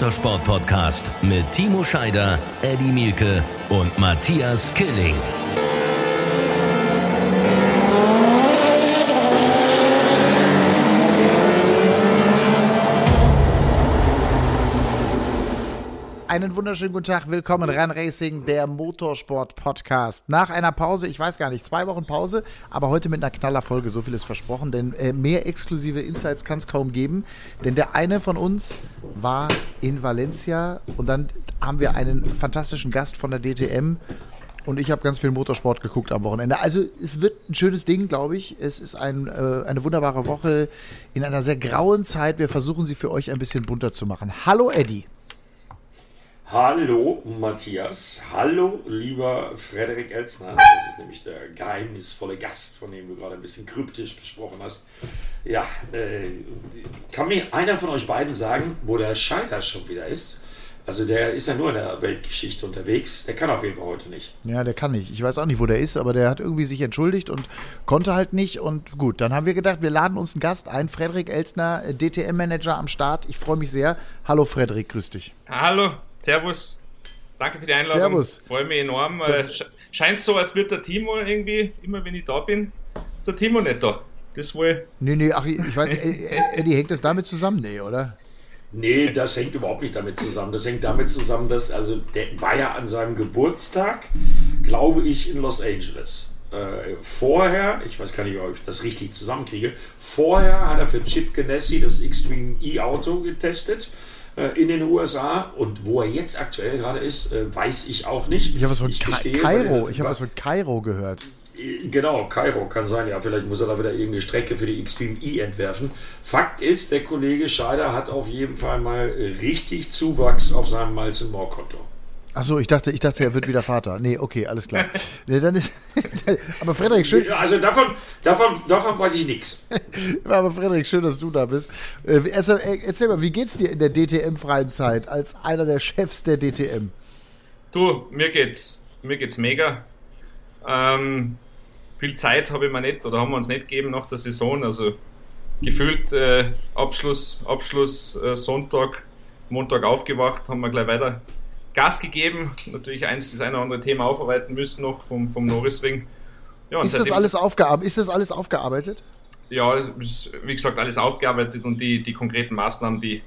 Motorsport-Podcast mit Timo Scheider, Eddie Mielke und Matthias Killing. Einen wunderschönen guten Tag, willkommen Run Racing, der Motorsport Podcast. Nach einer Pause, ich weiß gar nicht, zwei Wochen Pause, aber heute mit einer Knallerfolge, so viel ist versprochen, denn äh, mehr exklusive Insights kann es kaum geben, denn der eine von uns war in Valencia und dann haben wir einen fantastischen Gast von der DTM und ich habe ganz viel Motorsport geguckt am Wochenende. Also es wird ein schönes Ding, glaube ich. Es ist ein, äh, eine wunderbare Woche in einer sehr grauen Zeit. Wir versuchen sie für euch ein bisschen bunter zu machen. Hallo Eddie. Hallo Matthias, hallo lieber Frederik Elzner, das ist nämlich der geheimnisvolle Gast, von dem du gerade ein bisschen kryptisch gesprochen hast. Ja, äh, kann mir einer von euch beiden sagen, wo der Scheider schon wieder ist? Also der ist ja nur in der Weltgeschichte unterwegs, der kann auf jeden Fall heute nicht. Ja, der kann nicht. Ich weiß auch nicht, wo der ist, aber der hat irgendwie sich entschuldigt und konnte halt nicht. Und gut, dann haben wir gedacht, wir laden uns einen Gast ein, Frederik Elzner, DTM-Manager am Start. Ich freue mich sehr. Hallo Frederik, grüß dich. Hallo, Servus. Danke für die Einladung. Servus. Freue mich enorm. Äh, scheint so, als wird der Timo irgendwie, immer wenn ich da bin, ist der Timo nicht da. Das wohl. Nee, nee, ach, ich weiß, Eddie, hängt das damit zusammen? Nee, oder? Nee, das hängt überhaupt nicht damit zusammen. Das hängt damit zusammen, dass, also, der war ja an seinem Geburtstag, glaube ich, in Los Angeles. Äh, vorher, ich weiß gar nicht, ob ich das richtig zusammenkriege, vorher hat er für Chip Ganassi das Extreme E-Auto getestet in den USA und wo er jetzt aktuell gerade ist, äh, weiß ich auch nicht. Ich habe was von Kairo, ich habe was von Kairo gehört. Äh, genau, Kairo kann sein, ja, vielleicht muss er da wieder irgendeine Strecke für die Extreme E entwerfen. Fakt ist, der Kollege Scheider hat auf jeden Fall mal richtig Zuwachs auf seinem Miles More Konto. Achso, ich dachte, ich dachte, er wird wieder Vater. Nee, okay, alles klar. Nee, dann ist, aber Frederik, schön. Also davon, davon, davon weiß ich nichts. Aber Frederik, schön, dass du da bist. Also, erzähl mal, wie geht's dir in der DTM-freien Zeit als einer der Chefs der DTM? Du, mir geht's, mir geht's mega. Ähm, viel Zeit habe ich mir nicht oder haben wir uns nicht gegeben nach der Saison. Also gefühlt äh, Abschluss, Abschluss äh, Sonntag, Montag aufgewacht, haben wir gleich weiter Gas gegeben. Natürlich eins, das eine oder andere Thema aufarbeiten müssen noch vom, vom Norrisring. Ja, ist, das alles aufgearbeitet? ist das alles aufgearbeitet? Ja, ist, wie gesagt, alles aufgearbeitet und die, die konkreten Maßnahmen, die,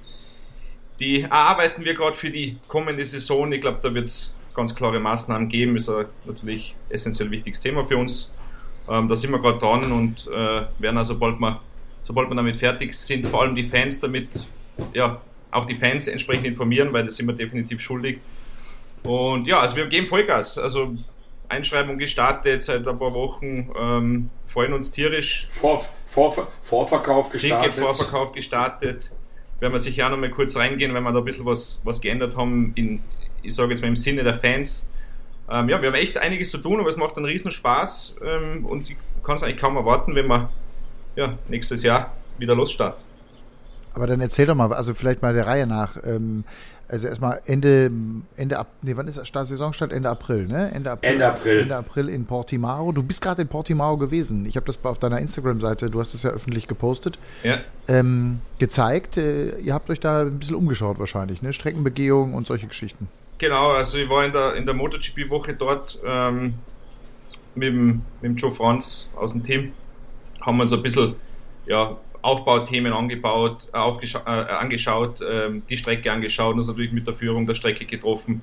die erarbeiten wir gerade für die kommende Saison. Ich glaube, da wird es ganz klare Maßnahmen geben. Ist ein natürlich essentiell wichtiges Thema für uns. Ähm, da sind wir gerade dran und äh, werden also, sobald wir, sobald wir damit fertig sind, vor allem die Fans damit, ja, auch die Fans entsprechend informieren, weil das sind wir definitiv schuldig. Und ja, also wir geben Vollgas. Also Einschreibung gestartet seit ein paar Wochen, ähm, freuen uns tierisch. Vor, vor, Vorverkauf gestartet. Vorverkauf gestartet. Werden wir sicher auch noch mal kurz reingehen, wenn wir da ein bisschen was, was geändert haben, in, ich sage jetzt mal im Sinne der Fans. Ähm, ja, wir haben echt einiges zu tun, aber es macht einen riesen Spaß ähm, und ich kann es eigentlich kaum erwarten, wenn wir ja, nächstes Jahr wieder losstarten. Aber dann erzähl doch mal, also vielleicht mal der Reihe nach. Ähm, also erstmal Ende, Ende ab, nee, wann ist das Saisonstart? Ende April, ne? Ende April. Ende April. Ende April in Portimao. Du bist gerade in Portimao gewesen. Ich habe das auf deiner Instagram-Seite, du hast das ja öffentlich gepostet, ja. ähm, gezeigt. Äh, ihr habt euch da ein bisschen umgeschaut wahrscheinlich, ne? Streckenbegehung und solche Geschichten. Genau, also ich war in der, in der MotoGP-Woche dort ähm, mit, dem, mit dem Joe Franz aus dem Team. Haben uns ein bisschen ja, Aufbauthemen angebaut, äh, angeschaut, äh, die Strecke angeschaut, uns natürlich mit der Führung der Strecke getroffen.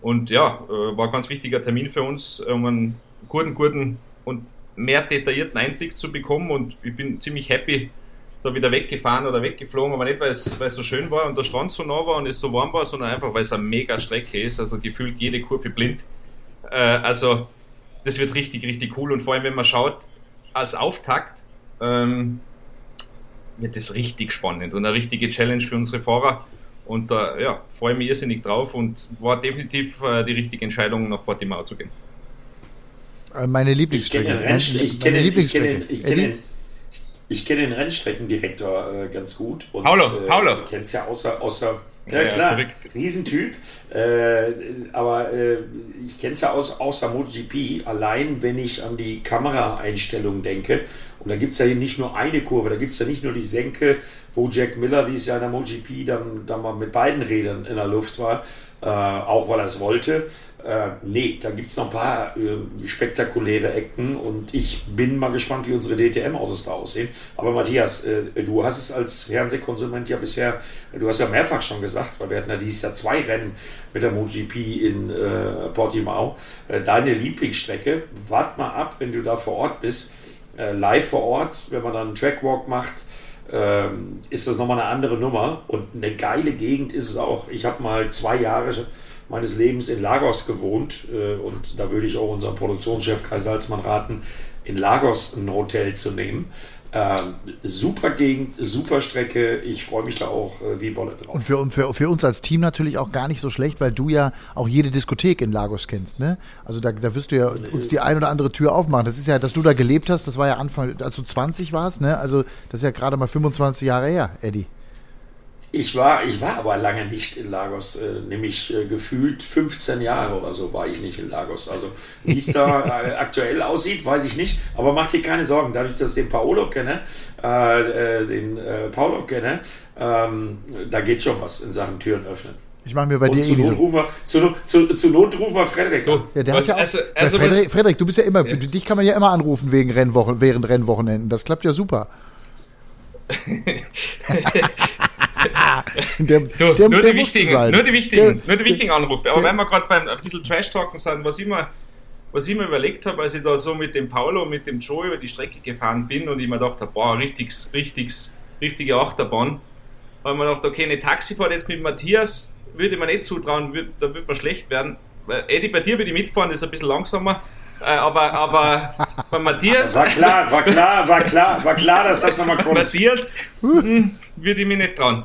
Und ja, äh, war ein ganz wichtiger Termin für uns, um einen guten, guten und mehr detaillierten Einblick zu bekommen. Und ich bin ziemlich happy, da wieder weggefahren oder weggeflogen, aber nicht, weil es, weil es so schön war und der Strand so nah war und es so warm war, sondern einfach, weil es eine mega Strecke ist, also gefühlt jede Kurve blind. Äh, also, das wird richtig, richtig cool und vor allem, wenn man schaut, als Auftakt, ähm, wird das richtig spannend und eine richtige Challenge für unsere Fahrer. Und da äh, ja, freue mich irrsinnig drauf und war definitiv äh, die richtige Entscheidung, nach Portimao zu gehen. Äh, meine Lieblingsstrecke. Ich kenne den, Lieblingsstrecke. Ich kenne den, ich kenn den, Rennstreckendirektor äh, ganz gut. Und, Paulo, äh, Paulo. Du kennst ja außer, außer ja, klar, ja, Riesentyp. Äh, aber äh, ich kenne es ja aus, außer MotoGP, allein wenn ich an die Kameraeinstellung denke Und da gibt es ja hier nicht nur eine Kurve, da gibt es ja nicht nur die Senke, wo Jack Miller dieses Jahr in der MotoGP dann, dann mal mit beiden Rädern in der Luft war, äh, auch weil er es wollte. Äh, nee, da gibt es noch ein paar äh, spektakuläre Ecken und ich bin mal gespannt, wie unsere DTM-Autos da aussehen. Aber Matthias, äh, du hast es als Fernsehkonsument ja bisher, du hast ja mehrfach schon gesagt, weil wir hatten ja dieses Jahr zwei Rennen mit der MotoGP in äh, Portimao. Äh, deine Lieblingsstrecke, wart mal ab, wenn du da vor Ort bist, äh, live vor Ort, wenn man dann einen Trackwalk macht, ähm, ist das nochmal eine andere Nummer und eine geile Gegend ist es auch. Ich habe mal zwei Jahre meines Lebens in Lagos gewohnt äh, und da würde ich auch unserem Produktionschef Kai Salzmann raten, in Lagos ein Hotel zu nehmen. Ähm, super Gegend, super Strecke. Ich freue mich da auch äh, wie Bolle drauf. Und für, für, für uns als Team natürlich auch gar nicht so schlecht, weil du ja auch jede Diskothek in Lagos kennst, ne? Also da, da wirst du ja uns die ein oder andere Tür aufmachen. Das ist ja, dass du da gelebt hast, das war ja Anfang, als du 20 warst, ne? Also das ist ja gerade mal 25 Jahre her, Eddie. Ich war, ich war aber lange nicht in Lagos, äh, nämlich äh, gefühlt 15 Jahre oder so war ich nicht in Lagos. Also wie es da äh, aktuell aussieht, weiß ich nicht. Aber macht dir keine Sorgen, dadurch, dass ich den Paolo kenne, äh, äh, den äh, Paolo kenne, ähm, da geht schon was in Sachen Türen öffnen. Ich mache mir bei Und dir zu eh Not, so. rufen wir, zu, zu, zu Not rufen wir Frederik an. Ja, der Was- hat ja auch, also- also Frederik, Frederik, du bist ja immer, dich kann man ja immer anrufen wegen Rennwochen, während Rennwochenenden. Das klappt ja super. der, Du, der, nur, der die wichtigen, sein. nur die wichtigen, Der- nur die wichtigen Anrufe. Aber der- wenn wir gerade beim ein bisschen Trash-Talken sind, was ich, mir, was ich mir überlegt habe, als ich da so mit dem Paulo und mit dem Joe über die Strecke gefahren bin und ich mir dachte, boah, richtig, richtig, richtige Achterbahn, habe ich mir gedacht, okay, eine Taxifahrt jetzt mit Matthias würde ich mir nicht zutrauen, würd, da würde man schlecht werden. Weil, Eddie, bei dir würde ich mitfahren, das ist ein bisschen langsamer. Äh, aber, aber bei Matthias, War klar, war klar, war klar, war klar, dass das nochmal kommt. Matthias hm, würde ich mich nicht trauen.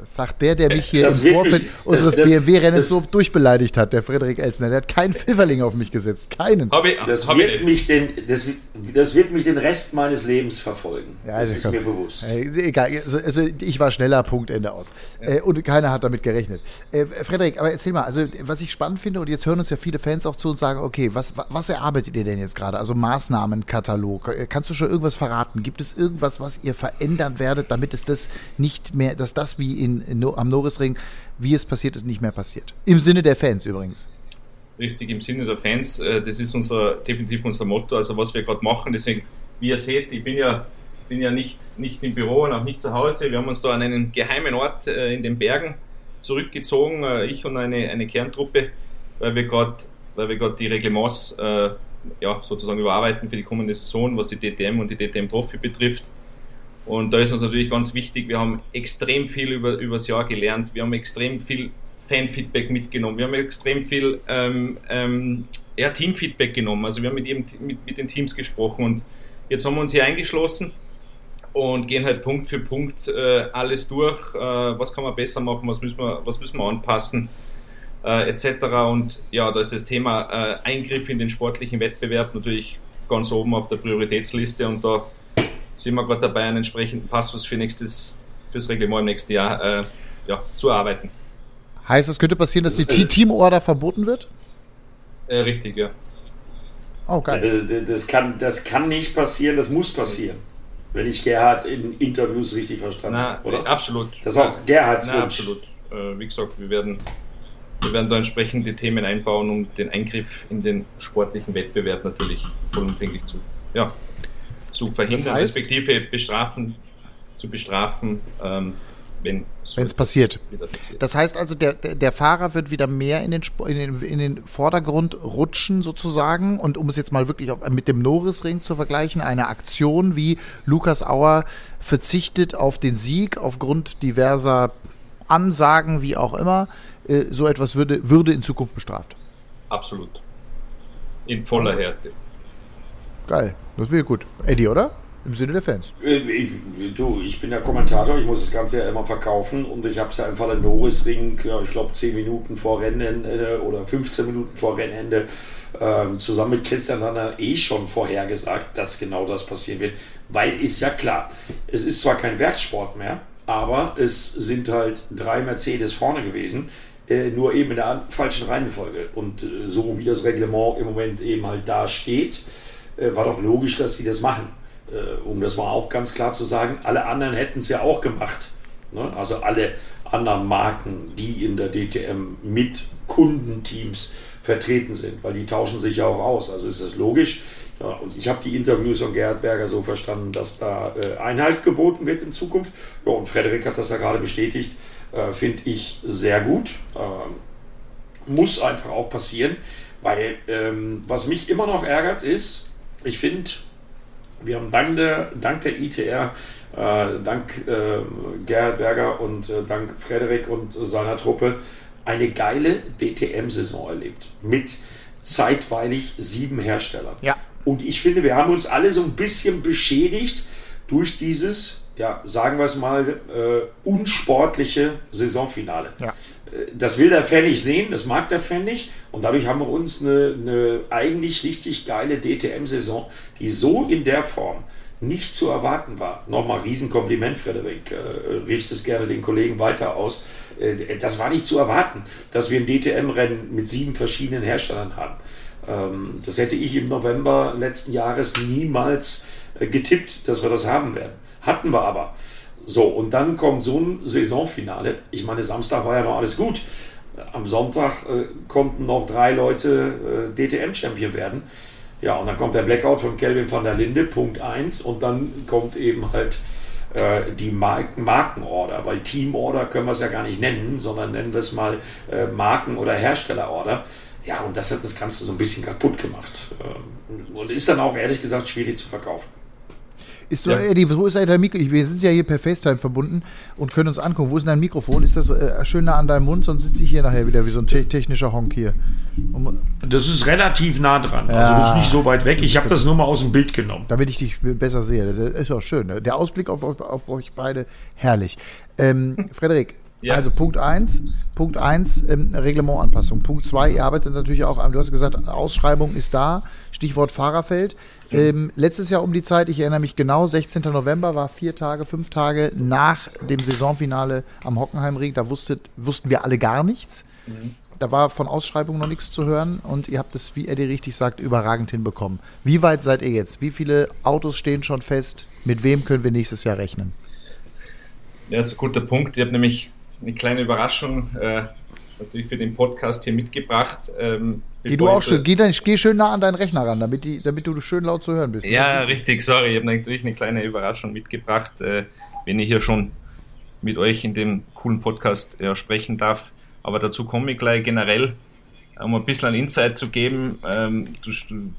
Das sagt der, der mich hier Das im Vorfeld mich- unseres das- das- BMW-Rennens das- so durchbeleidigt hat, der Frederik Elsner. Der hat keinen Pfifferling auf mich gesetzt. Keinen. Ich, Das ich wird, mich den, das, das wird mich den Rest meines Lebens verfolgen. Ja, das also ist komm. mir bewusst. Äh, egal, also, also ich war schneller, Punkt, Ende aus. Äh, und keiner hat damit gerechnet. Äh, Frederik, aber erzähl mal, also was ich spannend finde, und jetzt hören uns ja viele Fans auch zu und sagen, okay, was, wa- was erarbeitet ihr denn jetzt gerade? Also Maßnahmenkatalog. Äh, Kannst du schon irgendwas verraten? Gibt es irgendwas, was ihr verändern werdet, damit es das nicht mehr, dass das wie in, in, No- am Norrisring, wie es passiert ist, nicht mehr passiert? Im Sinne der Fans übrigens. richtig im Sinne der Fans. äh, Das ist unser, definitiv unser Motto, also was wir gerade machen. Deswegen, wie ihr seht, ich bin ja, bin ja nicht, nicht im Büro und auch nicht zu Hause. Wir haben uns da an einen geheimen Ort äh, in den Bergen zurückgezogen, äh, ich und eine, eine Kerntruppe, weil wir gerade die Reglements ja, sozusagen überarbeiten für die kommende Saison, was die DTM und die DTM Trophy betrifft. Und da ist uns natürlich ganz wichtig, wir haben extrem viel über, über das Jahr gelernt, wir haben extrem viel Fanfeedback mitgenommen, wir haben extrem viel ähm, ähm, ja, Teamfeedback genommen, also wir haben mit, jedem, mit, mit den Teams gesprochen und jetzt haben wir uns hier eingeschlossen und gehen halt Punkt für Punkt äh, alles durch, äh, was kann man besser machen, was müssen wir, was müssen wir anpassen, äh, etc. Und ja, da ist das Thema äh, Eingriff in den sportlichen Wettbewerb natürlich ganz oben auf der Prioritätsliste und da sind wir gerade dabei, einen entsprechenden Passus für nächstes, fürs Reglement im nächsten Jahr äh, ja, zu erarbeiten. Heißt, es könnte passieren, dass die Te- Teamorder verboten wird? Äh, richtig, ja. Oh, geil. Das, das, kann, das kann nicht passieren, das muss passieren. Wenn ich Gerhard in Interviews richtig verstanden Na, habe, oder? äh, absolut. Das ist auch Gerhards Na, Wunsch. absolut. Äh, wie gesagt, wir werden, wir werden da entsprechende Themen einbauen, um den Eingriff in den sportlichen Wettbewerb natürlich vollumfänglich zu, ja, zu verhindern, Das heißt- respektive bestrafen, zu bestrafen, ähm, wenn etwas passiert. Wieder passiert. Das heißt also, der, der, Fahrer wird wieder mehr in den, in, den, in den Vordergrund rutschen sozusagen. Und um es jetzt mal wirklich auf, mit dem Norrisring zu vergleichen, eine Aktion wie Lukas Auer verzichtet auf den Sieg aufgrund diverser Ansagen, wie auch immer. Äh, so etwas würde, würde in Zukunft bestraft. Absolut. In voller Härte. Geil, das wäre gut. Eddie, oder? Im Sinne der Fans. Äh, Ich, du, ich bin der Kommentator, ich muss das Ganze ja immer verkaufen und ich habe es ja im Falle Norrisring, ja, ich glaube 10 Minuten vor Rennende oder 15 Minuten vor Rennende ähm, zusammen mit Christian Danner eh schon vorhergesagt, dass genau das passieren wird. Weil ist ja klar, es ist zwar kein Werkssport mehr, aber es sind halt drei Mercedes vorne gewesen, äh, nur eben in der falschen Reihenfolge. Und äh, so wie das Reglement im Moment eben halt da steht, war doch logisch, dass sie das machen. Äh, um das mal auch ganz klar zu sagen, alle anderen hätten es ja auch gemacht. Ne? Also alle anderen Marken, die in der DTM mit Kundenteams vertreten sind, weil die tauschen sich ja auch aus. Also ist das logisch. Ja, und ich habe die Interviews von Gerhard Berger so verstanden, dass da äh, Einhalt geboten wird in Zukunft. Ja, und Frederik hat das ja gerade bestätigt. Äh, Finde ich sehr gut. Ähm, muss einfach auch passieren, weil ähm, was mich immer noch ärgert ist, ich finde, wir haben dank der, dank der ITR, äh, dank äh, Gerhard Berger und äh, dank Frederik und seiner Truppe eine geile DTM-Saison erlebt. Mit zeitweilig sieben Herstellern. Ja. Und ich finde, wir haben uns alle so ein bisschen beschädigt durch dieses, ja, sagen wir es mal, äh, unsportliche Saisonfinale. Ja. Das will der Fan nicht sehen, das mag der Fan nicht. Und dadurch haben wir uns eine, eine eigentlich richtig geile DTM-Saison, die so in der Form nicht zu erwarten war. Nochmal Riesenkompliment, Frederik. Äh, richte es gerne den Kollegen weiter aus. Äh, das war nicht zu erwarten, dass wir ein DTM-Rennen mit sieben verschiedenen Herstellern haben. Ähm, das hätte ich im November letzten Jahres niemals äh, getippt, dass wir das haben werden. Hatten wir aber. So, und dann kommt so ein Saisonfinale. Ich meine, Samstag war ja noch alles gut. Am Sonntag äh, konnten noch drei Leute äh, DTM-Champion werden. Ja, und dann kommt der Blackout von Kelvin van der Linde, Punkt 1. Und dann kommt eben halt äh, die Marken Markenorder, weil Teamorder können wir es ja gar nicht nennen, sondern nennen wir es mal äh, Marken- oder Herstellerorder. Ja, und das hat das Ganze so ein bisschen kaputt gemacht. Ähm, und ist dann auch ehrlich gesagt schwierig zu verkaufen. Ist so, ja. Eddie, wo ist eigentlich dein Mikro? Wir sind ja hier per FaceTime verbunden und können uns angucken. Wo ist dein Mikrofon? Ist das äh, schön nah an deinem Mund? Sonst sitze ich hier nachher wieder wie so ein te technischer Honk hier. Um, das ist relativ nah dran. Ja, also das ist nicht so weit weg. Ich habe das nur mal aus dem Bild genommen. Damit ich dich besser sehe. Das ist auch schön. Ne? Der Ausblick auf, auf, auf euch beide, herrlich. Ähm, Frederik, ja. Also Punkt 1, Punkt 1, ähm, Reglementanpassung. Punkt 2, ihr arbeitet natürlich auch an, du hast gesagt, Ausschreibung ist da, Stichwort Fahrerfeld. Ähm, letztes Jahr um die Zeit, ich erinnere mich genau, 16. November war vier Tage, fünf Tage nach dem Saisonfinale am Hockenheimring. Da wusstet, wussten wir alle gar nichts. Mhm. Da war von Ausschreibung noch nichts zu hören und ihr habt es, wie Eddie richtig sagt, überragend hinbekommen. Wie weit seid ihr jetzt? Wie viele Autos stehen schon fest? Mit wem können wir nächstes Jahr rechnen? Ja, das ist ein guter Punkt. Ich habe nämlich eine kleine Überraschung äh, natürlich für den Podcast hier mitgebracht. Ähm, geh du auch schön, geh, dann, geh schön nah an deinen Rechner ran, damit, die, damit du schön laut zu hören bist. Ja, richtig, sorry, ich habe natürlich eine kleine Überraschung mitgebracht, äh, wenn ich hier schon mit euch in dem coolen Podcast ja, sprechen darf. Aber dazu komme ich gleich generell, um ein bisschen einen Insight zu geben. Ähm, du,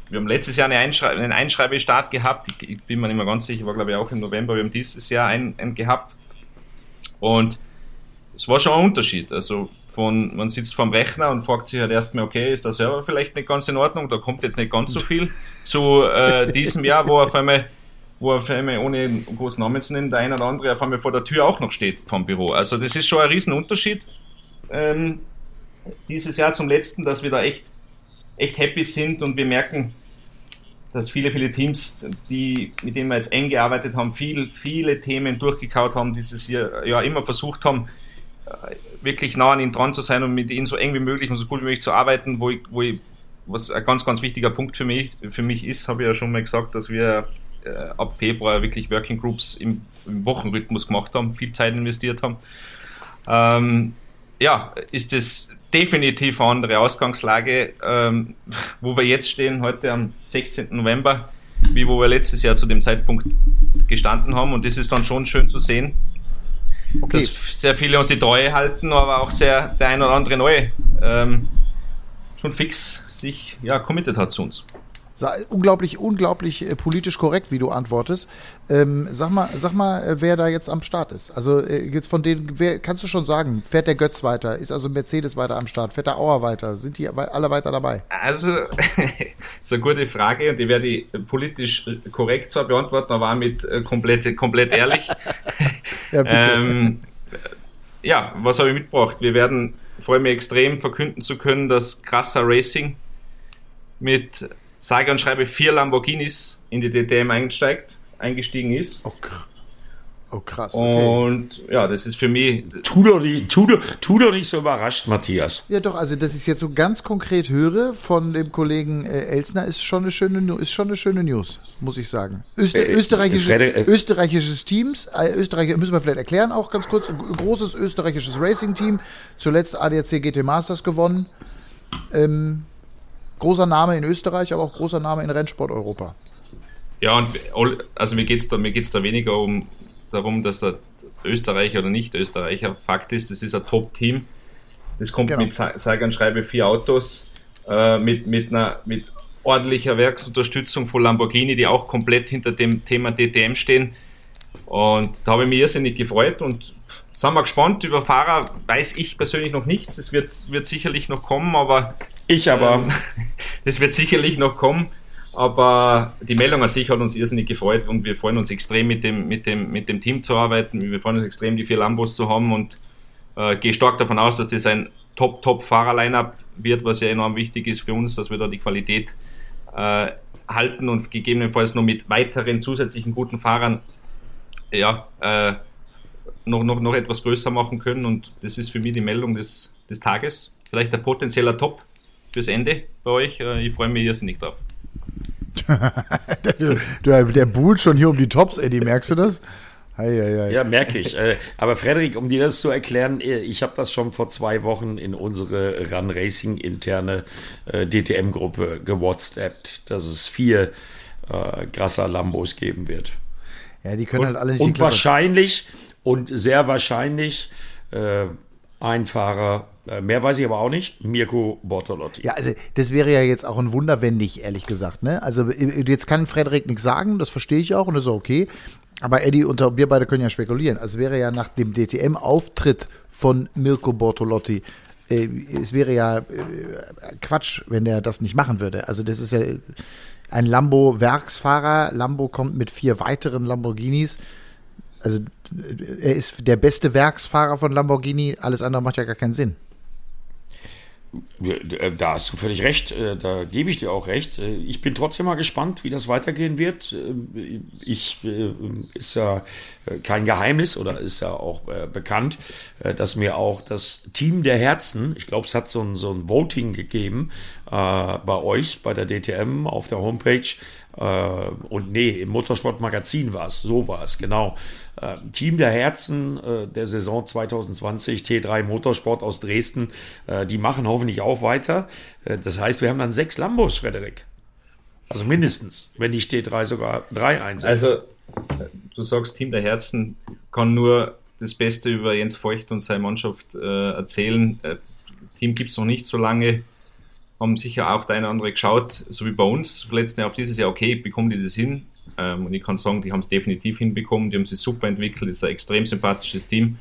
wir haben letztes Jahr eine Einschrei einen Einschreibestart gehabt. Ich, ich, bin mir nicht mehr ganz sicher, war glaube ich auch im November. Wir haben dieses Jahr einen, einen gehabt. Und es war schon ein Unterschied. Also von, man sitzt vorm Rechner und fragt sich halt erstmal, okay, ist der Server vielleicht nicht ganz in Ordnung, da kommt jetzt nicht ganz so viel zu äh, diesem Jahr, wo auf einmal, wo auf einmal, ohne einen großen Namen zu nennen, der eine oder andere auf einmal vor der Tür auch noch steht vom Büro. Also das ist schon ein Riesenunterschied ähm, dieses Jahr zum letzten, dass wir da echt, echt happy sind und wir merken, dass viele, viele Teams, die, mit denen wir jetzt eng gearbeitet haben, viel, viele Themen durchgekaut haben, dieses Jahr ja immer versucht haben, wirklich nah an ihnen dran zu sein und mit ihnen so eng wie möglich und so gut wie möglich zu arbeiten, wo ich, wo ich was ein ganz, ganz wichtiger Punkt für mich, für mich ist, habe ich ja schon mal gesagt, dass wir äh, ab Februar wirklich Working Groups im, im, Wochenrhythmus gemacht haben, viel Zeit investiert haben. Ähm, ja, ist es definitiv eine andere Ausgangslage, ähm, wo wir jetzt stehen, heute am 16. November, wie wo wir letztes Jahr zu dem Zeitpunkt gestanden haben. Und das ist dann schon schön zu sehen, okay. dass sehr viele uns die Treue halten, aber auch sehr der ein oder andere neue ähm, schon fix sich ja committed hat zu uns. Unglaublich, unglaublich äh, politisch korrekt, wie du antwortest. Ähm, sag mal, sag mal, äh, wer da jetzt am Start ist. Also äh, jetzt von denen, wer kannst du schon sagen? Fährt der Götz weiter? Ist also Mercedes weiter am Start? Fährt der Auer weiter? Sind die alle weiter dabei? Also, ist eine gute Frage und die werde ich politisch korrekt zwar beantworten, aber auch mit äh, komplett, komplett ehrlich. ja, bitte. Ähm, ja, was habe ich mitgebracht? Wir werden, freue mich extrem verkünden zu können, dass Krasser Racing mit sage und schreibe vier Lamborghinis in die DTM einsteigt, eingestiegen ist. Okay. Oh, krass. Okay. Und ja, das ist für mich. Tu doch, nicht, tu, doch, tu doch nicht so überrascht, Matthias. Ja, doch, also, dass ich es jetzt so ganz konkret höre von dem Kollegen äh, Elsner, ist schon, eine schöne, ist schon eine schöne News, muss ich sagen. Öster Äh, äh, österreichische, äh, österreichisches Teams, äh, Österreich, müssen wir vielleicht erklären, auch ganz kurz, ein großes österreichisches Racing-Team, zuletzt ADAC GT Masters gewonnen. Ähm, großer Name in Österreich, aber auch großer Name in Rennsport Europa. Ja, und also mir geht's da, mir geht's da weniger um darum, dass der Österreicher oder nicht Österreicher Fakt ist, das ist ein Top-Team. Das kommt Genau. mit sa- sage und schreibe vier Autos, äh, mit, mit einer mit ordentlicher Werksunterstützung von Lamborghini, die auch komplett hinter dem Thema DTM stehen. Und da habe ich mich irrsinnig gefreut und sind wir gespannt. Über Fahrer weiß ich persönlich noch nichts. Es wird, wird sicherlich noch kommen, aber Ich aber. ähm, das wird sicherlich noch kommen. Aber die Meldung an sich hat uns irrsinnig gefreut und wir freuen uns extrem mit dem, mit dem, mit dem Team zu arbeiten. Wir freuen uns extrem, die vier Lambos zu haben und äh, gehe stark davon aus, dass das ein Top-Top-Fahrer-Line-Up wird, was ja enorm wichtig ist für uns, dass wir da die Qualität äh, halten und gegebenenfalls noch mit weiteren zusätzlichen guten Fahrern ja, äh, noch, noch, noch etwas größer machen können. Und das ist für mich die Meldung des, des Tages. Vielleicht ein potenzieller Top fürs Ende bei euch. Äh, Ich freue mich irrsinnig drauf. Du, der, der buhlt schon hier um die Tops, Eddie, merkst du das? Hei, hei, hei. Ja, merke ich. Äh, Aber Frederik, um dir das zu erklären, äh, ich habe das schon vor zwei Wochen in unsere Run Racing interne DTM-Gruppe gewhatsappt, dass es vier äh, Grasser Lambos geben wird. Ja, die können halt alle nicht Und wahrscheinlich und sehr wahrscheinlich äh, ein Fahrer, mehr weiß ich aber auch nicht, Mirko Bortolotti. Ja, also das wäre ja jetzt auch ein Wunder, wenn nicht, ehrlich gesagt. Ne? Also äh, jetzt kann Frederik nichts sagen, das verstehe ich auch und das ist okay. Aber Eddie und wir beide können ja spekulieren. Also wäre ja nach dem DTM-Auftritt von Mirko Bortolotti, äh, es wäre ja äh, Quatsch, wenn der das nicht machen würde. Also das ist ja ein Lambo-Werksfahrer. Lambo kommt mit vier weiteren Lamborghinis. Also äh, er ist der beste Werksfahrer von Lamborghini. Alles andere macht ja gar keinen Sinn. Äh, Da hast du völlig recht, äh, da gebe ich dir auch recht. Äh, Ich bin trotzdem mal gespannt, wie das weitergehen wird. Ich ist ja kein Geheimnis oder ist ja auch bekannt, dass mir auch das Team der Herzen, ich glaube, es hat so ein, so ein Voting gegeben bei euch, bei der DTM auf der Homepage. Und nee, im Motorsportmagazin war es, so war es, genau. Äh, Team der Herzen äh, der Saison 2020, T3 Motorsport aus Dresden, äh, die machen hoffentlich auch weiter. Äh, das heißt, wir haben dann sechs Lambos, Frederik. Also mindestens, wenn nicht T3 sogar drei einsetzt. Also, äh, du sagst, Team der Herzen kann nur das Beste über Jens Feucht und seine Mannschaft äh, erzählen. Äh, Team gibt es noch nicht so lange. Haben sicher auch der eine oder andere geschaut, so wie bei uns letzten Jahr auf dieses Jahr, okay, bekommen die das hin? Ähm, und ich kann sagen, die haben es definitiv hinbekommen, die haben sich super entwickelt, ist ein extrem sympathisches Team.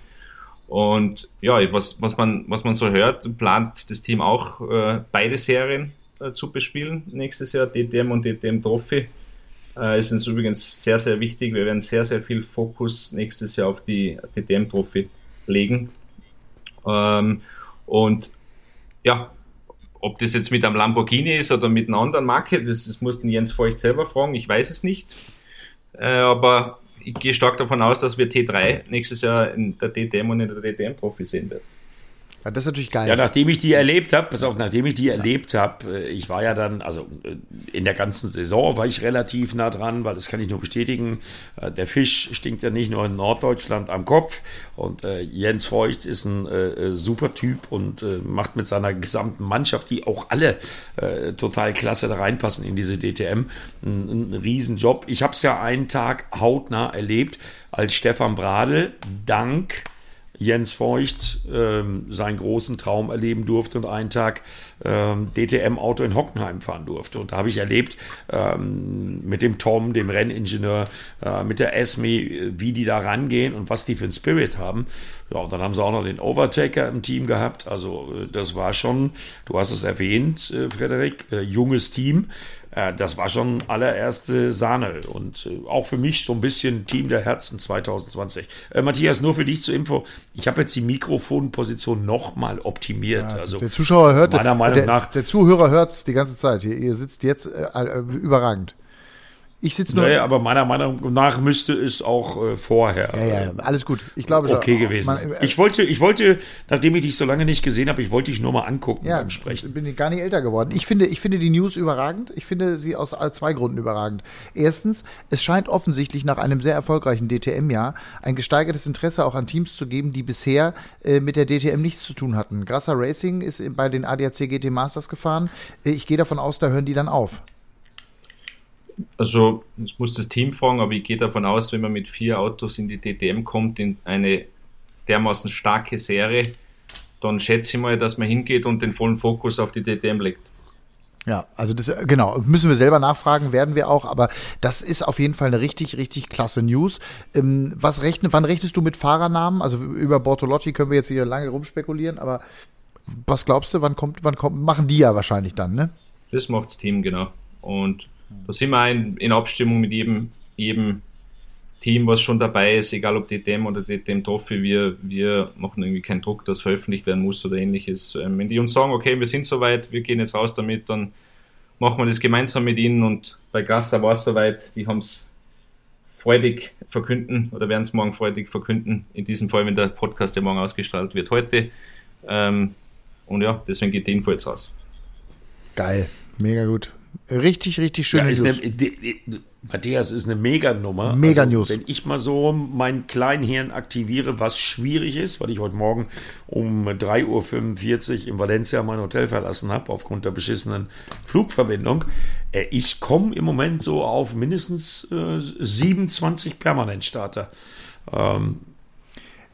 Und ja, was, was, man, was man so hört, plant das Team auch äh, beide Serien äh, zu bespielen nächstes Jahr, DTM und DTM Trophy. Äh, ist uns übrigens sehr, sehr wichtig. Wir werden sehr, sehr viel Fokus nächstes Jahr auf die DTM-Trophy legen. Ähm, und ja, ob das jetzt mit einem Lamborghini ist oder mit einer anderen Marke, das, das mussten Jens Feucht selber fragen. Ich weiß es nicht. Äh, aber ich gehe stark davon aus, dass wir T3 nächstes Jahr in der DTM und in der DTM-Trophy sehen werden. Ja, das ist natürlich geil. Ja, nachdem ich die erlebt habe, pass auf, nachdem ich die erlebt habe, ich war ja dann, also äh, in der ganzen Saison war ich relativ nah dran, weil das kann ich nur bestätigen. Äh, Der Fisch stinkt ja nicht nur in Norddeutschland am Kopf und äh, Jens Feucht ist ein äh, super Typ und äh, macht mit seiner gesamten Mannschaft, die auch alle äh, total klasse da reinpassen in diese DTM, einen, einen Riesenjob. Ich habe es ja einen Tag hautnah erlebt, als Stefan Bradl dank Jens Feucht ähm, seinen großen Traum erleben durfte und einen Tag ähm, DTM-Auto in Hockenheim fahren durfte. Und da habe ich erlebt, ähm, mit dem Tom, dem Renningenieur, äh, mit der Esme, äh, wie die da rangehen und was die für einen Spirit haben. Ja, und dann haben sie auch noch den Overtaker im Team gehabt. Also äh, das war schon, du hast es erwähnt, äh, Frederik, äh, junges Team. Äh, das war schon allererste Sahne und äh, auch für mich so ein bisschen Team der Herzen 2020. Äh, Matthias, nur für dich zur Info, ich habe jetzt die Mikrofonposition nochmal optimiert. also der Zuschauer hört, meiner Meinung der, nach der Zuhörer hört es die ganze Zeit. Ihr, ihr sitzt jetzt äh, überragend. Ich sitze nur. Naja, aber meiner Meinung nach müsste es auch äh, vorher ja, ja, alles gut. Ich glaube schon. okay gewesen. Man, äh, ich wollte, ich wollte, nachdem ich dich so lange nicht gesehen habe, ich wollte dich nur mal angucken ja, beim Sprechen. bin gar nicht älter geworden. Ich finde, ich finde die News überragend. Ich finde sie aus zwei Gründen überragend. Erstens, es scheint offensichtlich nach einem sehr erfolgreichen DTM-Jahr ein gesteigertes Interesse auch an Teams zu geben, die bisher äh, mit der DTM nichts zu tun hatten. Grasser Racing ist bei den ADAC GT Masters gefahren. Äh, ich gehe davon aus, da hören die dann auf. Also, ich muss das Team fragen, aber ich gehe davon aus, wenn man mit vier Autos in die DTM kommt, in eine dermaßen starke Serie, dann schätze ich mal, dass man hingeht und den vollen Fokus auf die DTM legt. Ja, also das genau, müssen wir selber nachfragen, werden wir auch, aber das ist auf jeden Fall eine richtig, richtig klasse News. Ähm, was rechne, wann rechnest du mit Fahrernamen? Also über Bortolotti können wir jetzt hier lange rumspekulieren, aber was glaubst du, wann kommt, wann kommt, machen die ja wahrscheinlich dann, ne? Das macht das Team, genau. Und da sind wir in, in Abstimmung mit jedem, jedem Team, was schon dabei ist, egal ob DTM oder DTM Trophy, wir, wir machen irgendwie keinen Druck, dass veröffentlicht werden muss oder ähnliches. Ähm, wenn die uns sagen, okay, wir sind soweit, wir gehen jetzt raus damit, dann machen wir das gemeinsam mit ihnen und bei Gasta war es soweit, die haben es freudig verkünden oder werden es morgen freudig verkünden. In diesem Fall, wenn der Podcast ja morgen ausgestrahlt wird, heute. Ähm, und ja, deswegen geht die Info jetzt raus. Geil, mega gut. Richtig, richtig schön. Ja, News. Eine, Matthias ist eine Mega-Nummer. Mega also. Wenn ich mal so mein Kleinhirn aktiviere, was schwierig ist, weil ich heute Morgen um 3.45 Uhr in Valencia mein Hotel verlassen habe, aufgrund der beschissenen Flugverbindung. Äh, ich komme im Moment so auf mindestens äh, 27 Permanentstarter. Ähm,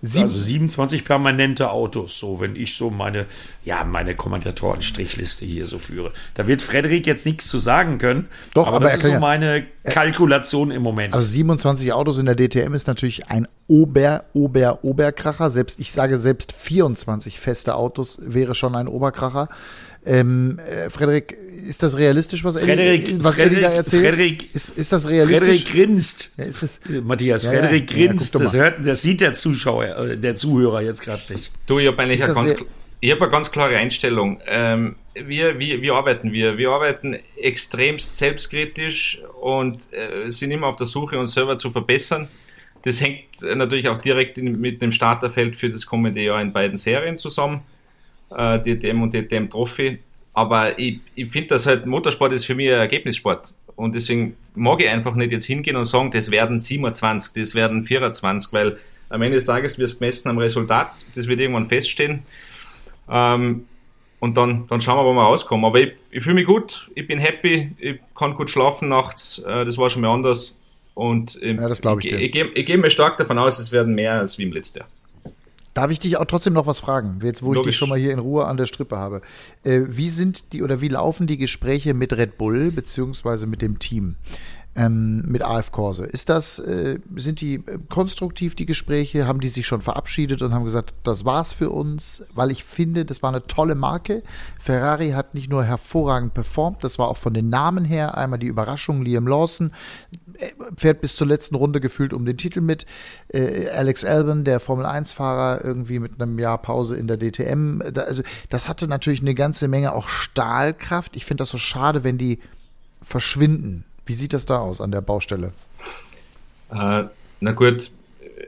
Sieben also 27 permanente Autos, so wenn ich so meine, ja, meine Kommentatoren-Strichliste hier so führe. Da wird Frederik jetzt nichts zu sagen können. Doch, aber, aber das ist so meine Kalkulation im Moment. Also 27 Autos in der DTM ist natürlich ein Ober, Ober, Oberkracher. Selbst, ich sage selbst 24 feste Autos wäre schon ein Oberkracher. Ähm, äh, Frederik, ist das realistisch, was Frederik, Eddie, was Frederik, Eddie da erzählt? Frederik, ist, ist das realistisch? Frederik grinst. Ja, ist das, Matthias, ja, Frederik ja, grinst. das, hört, das sieht der Zuschauer, äh, der Zuhörer jetzt gerade nicht. Du, ich habe eigentlich eine ganz, ich hab eine ganz klare Einstellung. Ähm, wir, wie, wie arbeiten wir? Wir arbeiten extremst selbstkritisch und äh, sind immer auf der Suche, uns selber zu verbessern. Das hängt natürlich auch direkt in, mit dem Starterfeld für das kommende Jahr in beiden Serien zusammen äh, DTM und DTM Trophy. Aber ich, ich finde, dass halt Motorsport ist für mich ein Ergebnissport. Und deswegen mag ich einfach nicht jetzt hingehen und sagen, das werden 27, das werden 24, weil am Ende des Tages wird es gemessen am Resultat, das wird irgendwann feststehen. Ähm, und dann, dann schauen wir, wo wir rauskommen. Aber ich, ich fühle mich gut, ich bin happy, ich kann gut schlafen nachts, äh, das war schon mal anders. Und äh, ja, das ich, ich, ich, ich, ich gehe mir stark davon aus, es werden mehr als wie im letzten Jahr. Darf ich dich auch trotzdem noch was fragen, jetzt wo Logisch. ich dich schon mal hier in Ruhe an der Strippe habe? Äh, wie sind die oder wie laufen die Gespräche mit Red Bull beziehungsweise mit dem Team? Ähm, mit AF Corse. Ist das, äh, sind die äh, konstruktiv, die Gespräche? Haben die sich schon verabschiedet und haben gesagt, das war's für uns? Weil ich finde, das war eine tolle Marke. Ferrari hat nicht nur hervorragend performt, das war auch von den Namen her einmal die Überraschung. Liam Lawson äh, fährt bis zur letzten Runde gefühlt um den Titel mit. Äh, Alex Albon, der Formel 1-Fahrer, irgendwie mit einem Jahr Pause in der DTM. Da, also, das hatte natürlich eine ganze Menge auch Stahlkraft. Ich finde das so schade, wenn die verschwinden. Wie sieht das da aus an der Baustelle? Äh, na gut,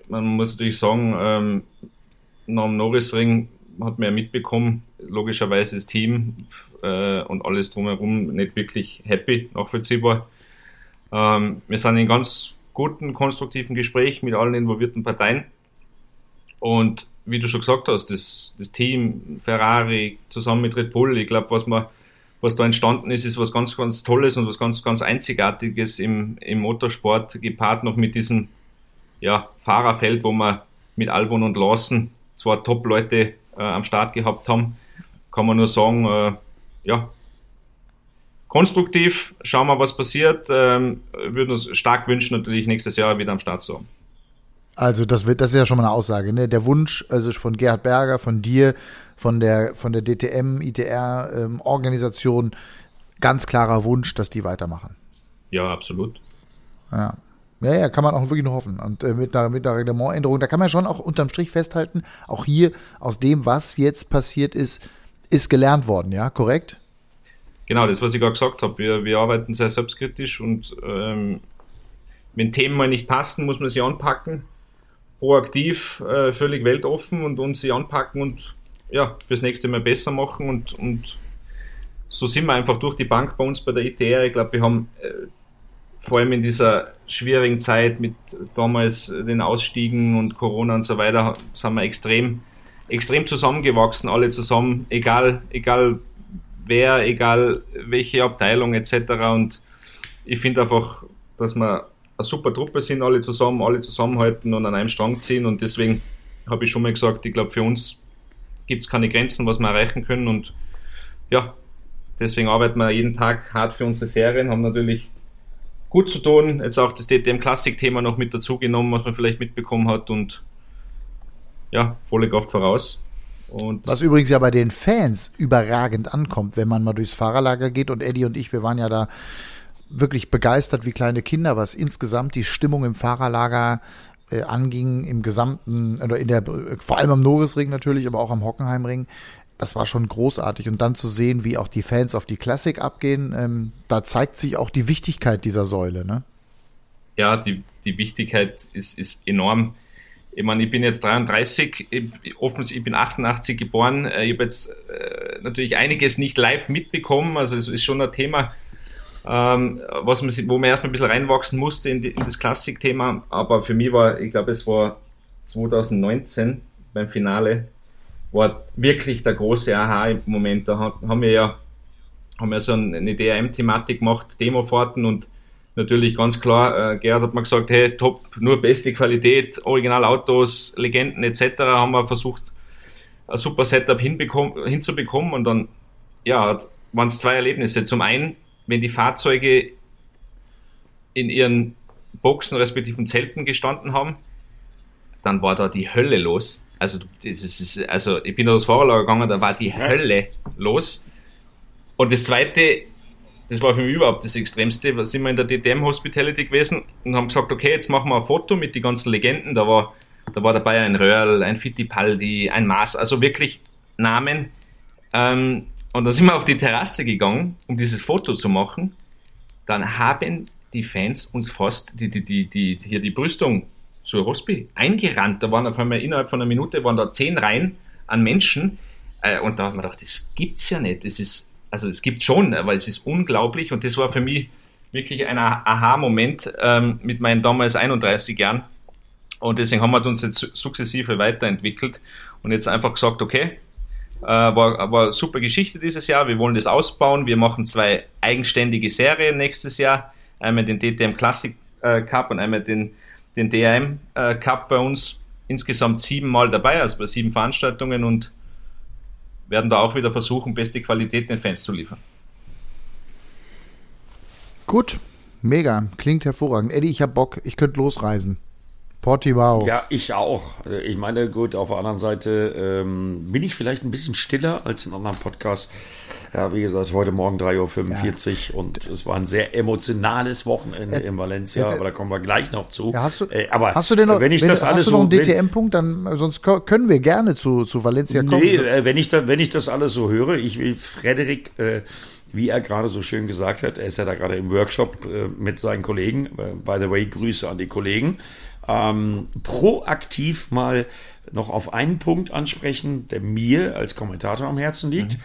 man muss natürlich sagen, ähm, nach dem Norrisring hat man ja mitbekommen, logischerweise das Team äh, und alles drumherum nicht wirklich happy, nachvollziehbar. Ähm, wir sind in ganz guten, konstruktiven Gespräch mit allen involvierten Parteien. Und wie du schon gesagt hast, das, das Team, Ferrari zusammen mit Red Bull, ich glaube, was man was da entstanden ist, ist was ganz, ganz Tolles und was ganz, ganz Einzigartiges im, im Motorsport, gepaart noch mit diesem ja, Fahrerfeld, wo wir mit Albon und Lawson zwei Top-Leute äh, am Start gehabt haben. Kann man nur sagen, äh, ja, konstruktiv, schauen wir, was passiert. Ähm, würden uns stark wünschen, natürlich nächstes Jahr wieder am Start zu haben. Also das wird, das ist ja schon mal eine Aussage, ne? Der Wunsch, also von Gerhard Berger, von dir, von der, von der DTM, ITR-Organisation, ähm, ganz klarer Wunsch, dass die weitermachen. Ja, absolut. Ja. Ja, ja, kann man auch wirklich nur hoffen. Und äh, mit, einer, mit einer Reglementänderung, da kann man schon auch unterm Strich festhalten, auch hier aus dem, was jetzt passiert ist, ist gelernt worden, ja, korrekt? genau, das, was ich gerade gesagt habe, wir, wir arbeiten sehr selbstkritisch und ähm, wenn Themen mal nicht passen, muss man sie anpacken, proaktiv, äh, völlig weltoffen und, und sie anpacken und ja, fürs nächste Mal besser machen und, und so sind wir einfach durch die Bank bei uns bei der ITR. Ich glaube, wir haben äh, vor allem in dieser schwierigen Zeit mit damals den Ausstiegen und Corona und so weiter, sind wir extrem, extrem zusammengewachsen, alle zusammen, egal, egal wer, egal welche Abteilung etc. Und ich finde einfach, dass wir eine super Truppe sind, alle zusammen, alle zusammenhalten und an einem Strang ziehen. Und deswegen habe ich schon mal gesagt, ich glaube, für uns gibt es keine Grenzen, was wir erreichen können. Und ja, deswegen arbeiten wir jeden Tag hart für unsere Serien, haben natürlich gut zu tun. Jetzt auch das DTM-Klassik-Thema noch mit dazugenommen, was man vielleicht mitbekommen hat und ja, volle Kraft voraus. Und was übrigens ja bei den Fans überragend ankommt, wenn man mal durchs Fahrerlager geht und Eddie und ich, wir waren ja da wirklich begeistert wie kleine Kinder, was insgesamt die Stimmung im Fahrerlager äh, anging, im gesamten, oder in der, vor allem am Norrisring natürlich, aber auch am Hockenheimring das war schon großartig. Und dann zu sehen, wie auch die Fans auf die Classic abgehen, ähm, da zeigt sich auch die Wichtigkeit dieser Säule. Ne? Ja, die, die Wichtigkeit ist, ist enorm. Ich meine, ich bin jetzt 33, ich, ich bin 88 geboren. Äh, ich habe jetzt äh, natürlich einiges nicht live mitbekommen. Also es ist schon ein Thema, ähm, was man, wo man erstmal ein bisschen reinwachsen musste in, die, in das Klassik-Thema. Aber für mich war, ich glaube, es war 2019 beim Finale war wirklich der große Aha im Moment. Da haben wir ja, haben wir so eine DRM-Thematik gemacht, Demofahrten und natürlich ganz klar, äh, Gerhard hat mir gesagt, hey, top, nur beste Qualität, Originalautos, Legenden etc. haben wir versucht, ein super Setup hinzubekommen und dann, ja, waren es zwei Erlebnisse. Zum einen, wenn die Fahrzeuge in ihren Boxen respektive Zelten gestanden haben, dann war da die Hölle los. Also, das ist, also ich bin da aufs Fahrerlager gegangen, da war die Hölle los. Und das zweite, das war für mich überhaupt das Extremste, da sind wir in der DTM Hospitality gewesen und haben gesagt, okay, jetzt machen wir ein Foto mit den ganzen Legenden. Da war, da war dabei ein Röhrl, ein Fittipaldi, ein Maas, also wirklich Namen. Ähm, und dann sind wir auf die Terrasse gegangen, um dieses Foto zu machen. Dann haben die Fans uns fast die, die, die, die, hier die Brüstung zur Rosby eingerannt. Da waren auf einmal innerhalb von einer Minute waren da zehn Reihen an Menschen. Äh, und da hat man gedacht, das gibt's ja nicht. Das ist, also es gibt schon, aber es ist unglaublich. Und das war für mich wirklich ein Aha-Moment ähm, mit meinen damals 31 Jahren. Und deswegen haben wir uns jetzt sukzessive weiterentwickelt und jetzt einfach gesagt, okay, war, war super Geschichte dieses Jahr. Wir wollen das ausbauen. Wir machen zwei eigenständige Serien nächstes Jahr. Einmal den DTM Classic äh, Cup und einmal den den DRM äh, Cup bei uns insgesamt siebenmal dabei, also bei sieben Veranstaltungen und werden da auch wieder versuchen, beste Qualität den Fans zu liefern. Gut, mega, klingt hervorragend. Eddie, ich hab Bock, ich könnte losreisen. Portimao. Ja, ich auch. Ich meine, gut, auf der anderen Seite ähm, bin ich vielleicht ein bisschen stiller als in anderen Podcasts. Ja, wie gesagt, heute Morgen 3.45 Uhr und es war ein sehr emotionales Wochenende in Valencia, aber da kommen wir gleich noch zu. Ja, hast, du, äh, aber hast du denn noch, wenn ich wenn, das alles hast du noch einen DTM-Punkt, dann sonst können wir gerne zu, zu Valencia kommen. Nee, äh, wenn ich, da, wenn ich das alles so höre, ich will Frederik, äh, wie er gerade so schön gesagt hat, er ist ja da gerade im Workshop äh, mit seinen Kollegen. Äh, by the way, Grüße an die Kollegen. Ähm, proaktiv mal noch auf einen Punkt ansprechen, der mir als Kommentator am Herzen liegt. Mhm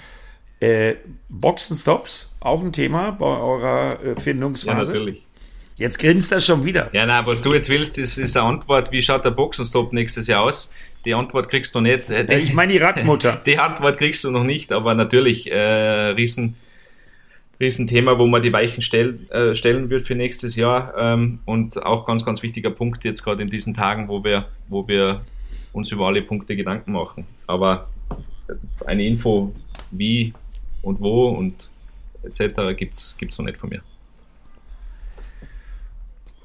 äh, Boxenstops, auch ein Thema bei eurer äh, Findungsphase? Ja, natürlich. Jetzt grinst er schon wieder. Ja, nein, was du jetzt willst, ist, ist eine Antwort, wie schaut der Boxenstopp nächstes Jahr aus? Die Antwort kriegst du nicht. Die, äh, ich meine die Radmutter. Die Antwort kriegst du noch nicht, aber natürlich äh, riesen, riesen Thema, wo man die Weichen stell, äh, stellen wird für nächstes Jahr ähm, und auch ganz, ganz wichtiger Punkt jetzt gerade in diesen Tagen, wo wir, wo wir uns über alle Punkte Gedanken machen. Aber eine Info, wie und wo und etc. gibt es noch nicht von mir.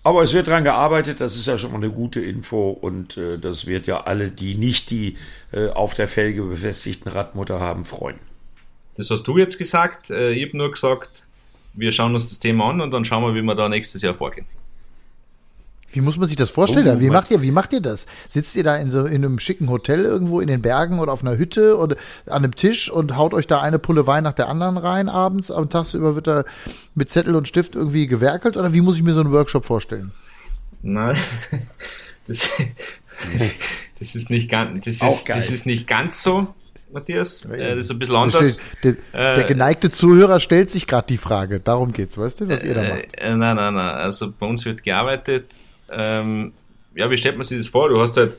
Aber es wird daran gearbeitet, das ist ja schon mal eine gute Info und äh, das wird ja alle, die nicht die äh, auf der Felge befestigten Radmutter haben, freuen. Das hast du jetzt gesagt. Äh, ich habe nur gesagt, wir schauen uns das Thema an und dann schauen wir, wie wir da nächstes Jahr vorgehen. Wie muss man sich das vorstellen? Oh, wie macht ihr, wie macht ihr das? Sitzt ihr da in so in einem schicken Hotel irgendwo in den Bergen oder auf einer Hütte oder an einem Tisch und haut euch da eine Pulle Wein nach der anderen rein abends? Am Tagsüber wird da mit Zettel und Stift irgendwie gewerkelt oder wie muss ich mir so einen Workshop vorstellen? Nein, das, das ist nicht ganz, das ist, das ist nicht ganz so. Matthias. Äh, das ist ein bisschen anders. Der, der, der geneigte Zuhörer stellt sich gerade die Frage. Darum geht's, weißt du, was ihr da äh, macht? Äh, nein, nein, nein. Also bei uns wird gearbeitet. Ähm, ja, wie stellt man sich das vor? Du hast halt,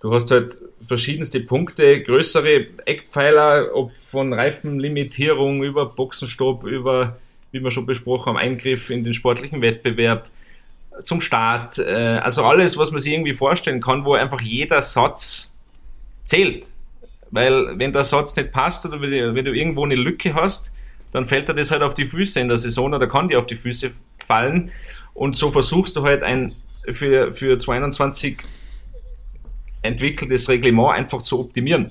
du hast halt verschiedenste Punkte, größere Eckpfeiler, ob von Reifenlimitierung über Boxenstopp, über, wie wir schon besprochen haben, Eingriff in den sportlichen Wettbewerb zum Start. Äh, also alles, was man sich irgendwie vorstellen kann, wo einfach jeder Satz zählt. Weil wenn der Satz nicht passt oder wenn du irgendwo eine Lücke hast, dann fällt dir das halt auf die Füße in der Saison oder kann dir auf die Füße fallen. Und so versuchst du halt ein für, für 2021 entwickeltes Reglement einfach zu optimieren.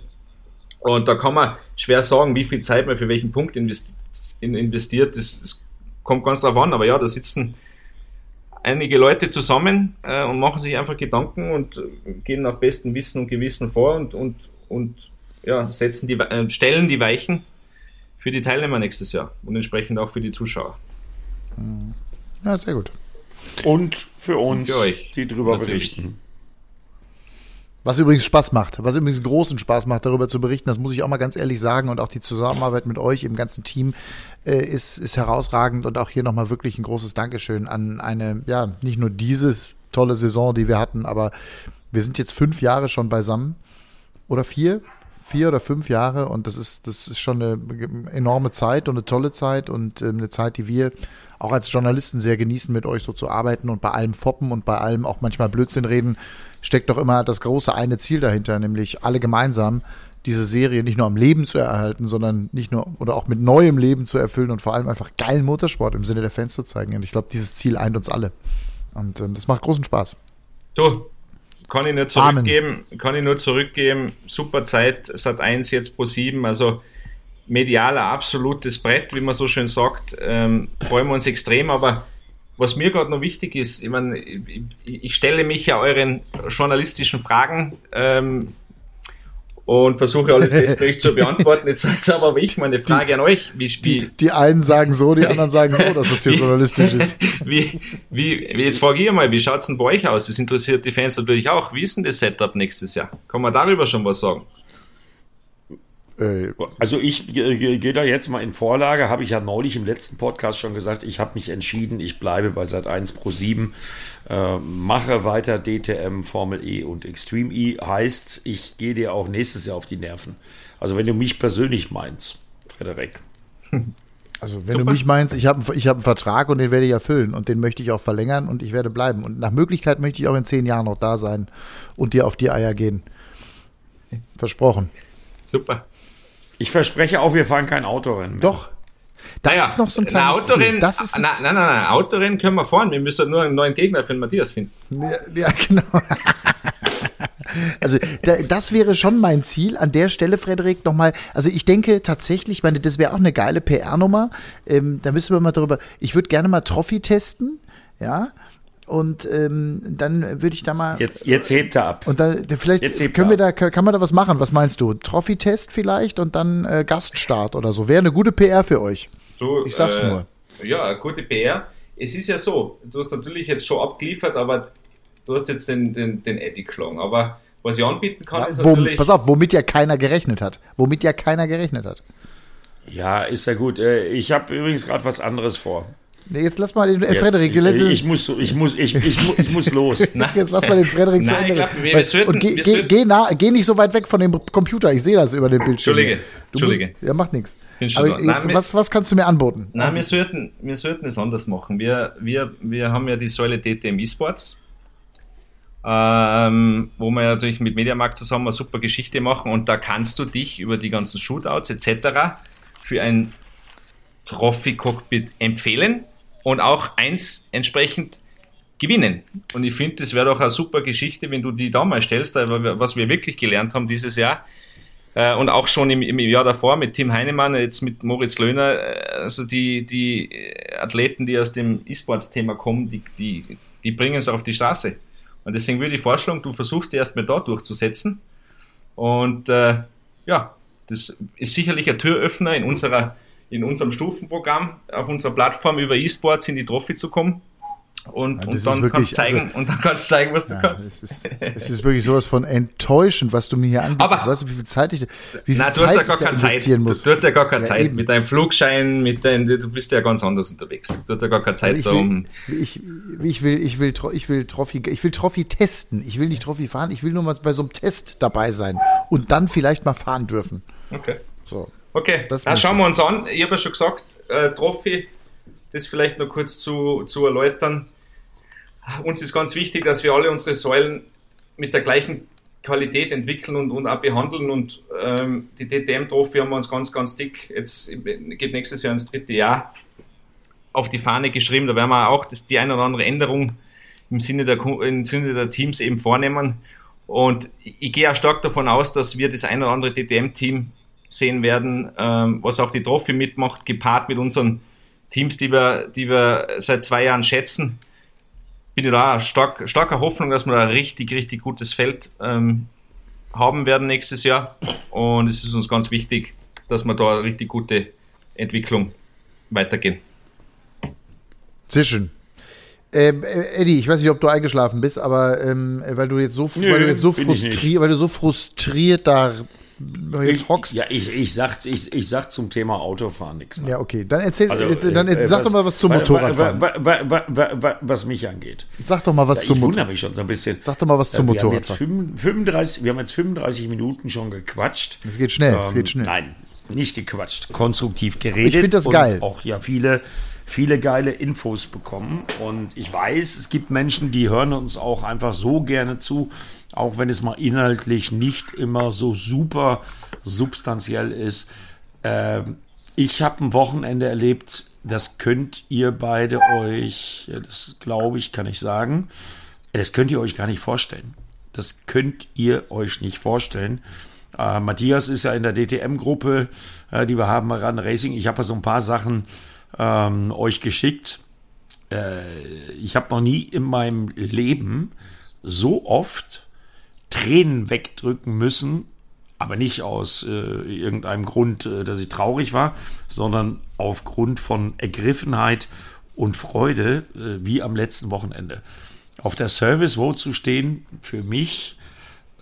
Und da kann man schwer sagen, wie viel Zeit man für welchen Punkt investiert. Das, das kommt ganz drauf an, aber ja, da sitzen einige Leute zusammen äh, und machen sich einfach Gedanken und gehen nach bestem Wissen und Gewissen vor und, und, und ja, setzen die, äh, stellen die Weichen für die Teilnehmer nächstes Jahr und entsprechend auch für die Zuschauer. Ja, sehr gut. Und für uns, für euch, die drüber natürlich. berichten. Was übrigens Spaß macht, was übrigens großen Spaß macht, darüber zu berichten, das muss ich auch mal ganz ehrlich sagen. Und auch die Zusammenarbeit mit euch im ganzen Team äh, ist, ist herausragend. Und auch hier nochmal wirklich ein großes Dankeschön an eine, ja, nicht nur dieses tolle Saison, die wir hatten, aber wir sind jetzt fünf Jahre schon beisammen. Oder vier? Vier oder fünf Jahre und das ist, das ist schon eine enorme Zeit und eine tolle Zeit und ähm, eine Zeit, die wir auch als Journalisten sehr genießen, mit euch so zu arbeiten und bei allem foppen und bei allem auch manchmal Blödsinn reden, steckt doch immer das große eine Ziel dahinter, nämlich alle gemeinsam diese Serie nicht nur am Leben zu erhalten, sondern nicht nur oder auch mit neuem Leben zu erfüllen und vor allem einfach geilen Motorsport im Sinne der Fans zu zeigen. Und ich glaube, dieses Ziel eint uns alle. Und ähm, das macht großen Spaß. Du, kann ich nur zurückgeben, Amen. kann ich nur zurückgeben. Super Zeit, Sat 1 jetzt pro 7, also medialer absolutes Brett, wie man so schön sagt. Ähm, freuen wir uns extrem, aber was mir gerade noch wichtig ist, ich meine, ich, ich, stelle mich ja euren journalistischen Fragen ähm, und versuche alles bestmöglich zu beantworten. Jetzt ist aber ich meine Frage die, an euch. Wie, wie, die, die einen sagen so, die anderen sagen so, dass das hier journalistisch ist. Wie, wie, wie, jetzt frage ich mal, wie schaut's denn bei euch aus? Das interessiert die Fans natürlich auch. Wie ist denn das Setup nächstes Jahr? Kann man darüber schon was sagen? Äh, also ich gehe da jetzt mal in Vorlage, habe ich ja neulich im letzten Podcast schon gesagt, ich habe mich entschieden, ich bleibe bei Sat 1 Pro 7, äh, mache weiter DTM, Formel E und Extreme E, heißt, ich gehe dir auch nächstes Jahr auf die Nerven. Also wenn du mich persönlich meinst, Frederik. Also wenn Super. du mich meinst, ich habe ich hab einen Vertrag und den werde ich erfüllen und den möchte ich auch verlängern und ich werde bleiben. Und nach Möglichkeit möchte ich auch in zehn Jahren noch da sein und dir auf die Eier gehen. Versprochen. Super. Ich verspreche auch, wir fahren kein Autorennen. Mehr. Doch. Das naja, ist noch so ein kleines Autorennen, Das ist nein, nein, nein, Autorennen können wir fahren. Wir müssen nur einen neuen Gegner für den Matthias finden. Ja, ja genau. Also das wäre schon mein Ziel. An der Stelle, Frederik, nochmal. Also ich denke tatsächlich, meine, das wäre auch eine geile PR-Nummer. Ähm, da müssen wir mal darüber. Ich würde gerne mal Trophy testen. Ja, und ähm, dann würde ich da mal. Jetzt, jetzt hebt er ab. Und dann vielleicht können wir da, kann man da was machen. Was meinst du? Trophy-Test vielleicht und dann äh, Gaststart oder so. Wäre eine gute PR für euch. Du, ich sag's äh, nur. Ja, gute PR. Es ist ja so, du hast natürlich jetzt schon abgeliefert, aber du hast jetzt den, den, den Eddie geschlagen. Aber was ich anbieten kann, ja, ist wo, natürlich. Pass auf, womit ja keiner gerechnet hat. Womit ja keiner gerechnet hat. Ja, ist ja gut. Äh, ich habe übrigens gerade was anderes vor. Nee, jetzt lass mal den äh, Frederik. Die letzte, ich, muss, ich, muss, ich, ich, ich muss los. jetzt lass mal den Frederik zu Ende. Glaub, wir, wir sollten, und geh, geh, geh, nah, geh nicht so weit weg von dem Computer. Ich sehe das über den Bildschirm. Entschuldige. Du Entschuldige. Musst, ja, macht nichts. Aber jetzt, Nein, was, was kannst du mir anboten? Nein, wir sollten, wir sollten es anders machen. Wir, wir, wir haben ja die Säule DTM eSports. Ähm, wo wir natürlich mit Mediamarkt zusammen eine super Geschichte machen und da kannst du dich über die ganzen Shootouts etc. für ein Trophy-Cockpit empfehlen und auch eins entsprechend gewinnen. Und ich finde, das wäre doch eine super Geschichte, wenn du die da mal stellst, was wir wirklich gelernt haben dieses Jahr. Äh, und auch schon im, im Jahr davor mit Tim Heinemann, jetzt mit Moritz Löhner, äh, also die, die Athleten, die aus dem E-Sports-Thema kommen, die, die, die bringen es auf die Straße. Und deswegen würde ich vorschlagen, du versuchst die erstmal da durchzusetzen. Und äh, ja, das ist sicherlich ein Türöffner in, unserer, in unserem Stufenprogramm, auf unserer Plattform über E-Sports in die Trophy zu kommen. Und, Ja, und dann wirklich- kannst zeigen, also- und dann kannst zeigen, was du Ja, kannst. es, ist, es ist wirklich sowas von enttäuschend, was du mir hier anbietest. Aber- weißt du, wie viel Zeit ich, wie viel Nein, du Zeit hast ja gar keine Zeit. investieren Du, muss? du hast ja gar keine Ja, Zeit. eben. Mit deinem Flugschein, mit deinem, du bist ja ganz anders unterwegs. Du hast ja gar keine Zeit Also ich, will, ich, ich will, ich will, ich will Trophy, ich will Trophy testen. Ich will nicht Trophy fahren. Ich will nur mal bei so einem Test dabei sein und dann vielleicht mal fahren dürfen. Okay. So. Okay, Das dann schauen wir uns an. Ich habe ja schon gesagt, äh, Trophy, das vielleicht noch kurz zu, zu erläutern. Uns ist ganz wichtig, dass wir alle unsere Säulen mit der gleichen Qualität entwickeln und, und auch behandeln. Und ähm, die DTM-Trophy haben wir uns ganz, ganz dick, jetzt geht nächstes Jahr ins dritte Jahr, auf die Fahne geschrieben. Da werden wir auch das, die eine oder andere Änderung im Sinne der, im Sinne der Teams eben vornehmen. Und ich, ich gehe auch stark davon aus, dass wir das ein oder andere DTM-Team sehen werden, ähm, was auch die Trophy mitmacht, gepaart mit unseren Teams, die wir, die wir seit zwei Jahren schätzen. Bin ich da stark, starker Hoffnung, dass wir da ein richtig, richtig gutes Feld ähm, haben werden nächstes Jahr. Und es ist uns ganz wichtig, dass wir da eine richtig gute Entwicklung weitergehen. Sehr schön. Ähm, äh, Eddie, ich weiß nicht, ob du eingeschlafen bist, aber ähm, weil du jetzt so, Nö, weil du jetzt so frustriert, weil du so frustriert da jetzt hockst. Ja, ich, ich, sag, ich, ich sag zum Thema Autofahren nichts mehr. Ja, okay. Dann erzähl, Also, äh, dann äh, sag doch mal was zum Motorradfahren. wa- wa- wa- wa- wa- Was mich angeht. Sag doch mal was Ja, zum ich Motorrad. wundere mich schon so ein bisschen. Sag doch mal was zum wir haben jetzt Motorradfahren. 35, wir haben jetzt 35 Minuten schon gequatscht. Es geht schnell, es Ähm, geht schnell. Nein, nicht gequatscht, konstruktiv geredet. Ich find das und geil. auch ja viele, viele geile Infos bekommen. Und ich weiß, es gibt Menschen, die hören uns auch einfach so gerne zu, auch wenn es mal inhaltlich nicht immer so super substanziell ist. Ähm, ich habe ein Wochenende erlebt, das könnt ihr beide euch, das glaube ich, kann ich sagen, das könnt ihr euch gar nicht vorstellen. Das könnt ihr euch nicht vorstellen. Äh, Matthias ist ja in der DTM-Gruppe, äh, die wir haben Run Racing. Ich habe ja so ein paar Sachen ähm, euch geschickt. Äh, ich habe noch nie in meinem Leben so oft Tränen wegdrücken müssen, aber nicht aus äh, irgendeinem Grund, äh, dass ich traurig war, sondern aufgrund von Ergriffenheit und Freude, äh, wie am letzten Wochenende. Auf der Service Road zu stehen, für mich,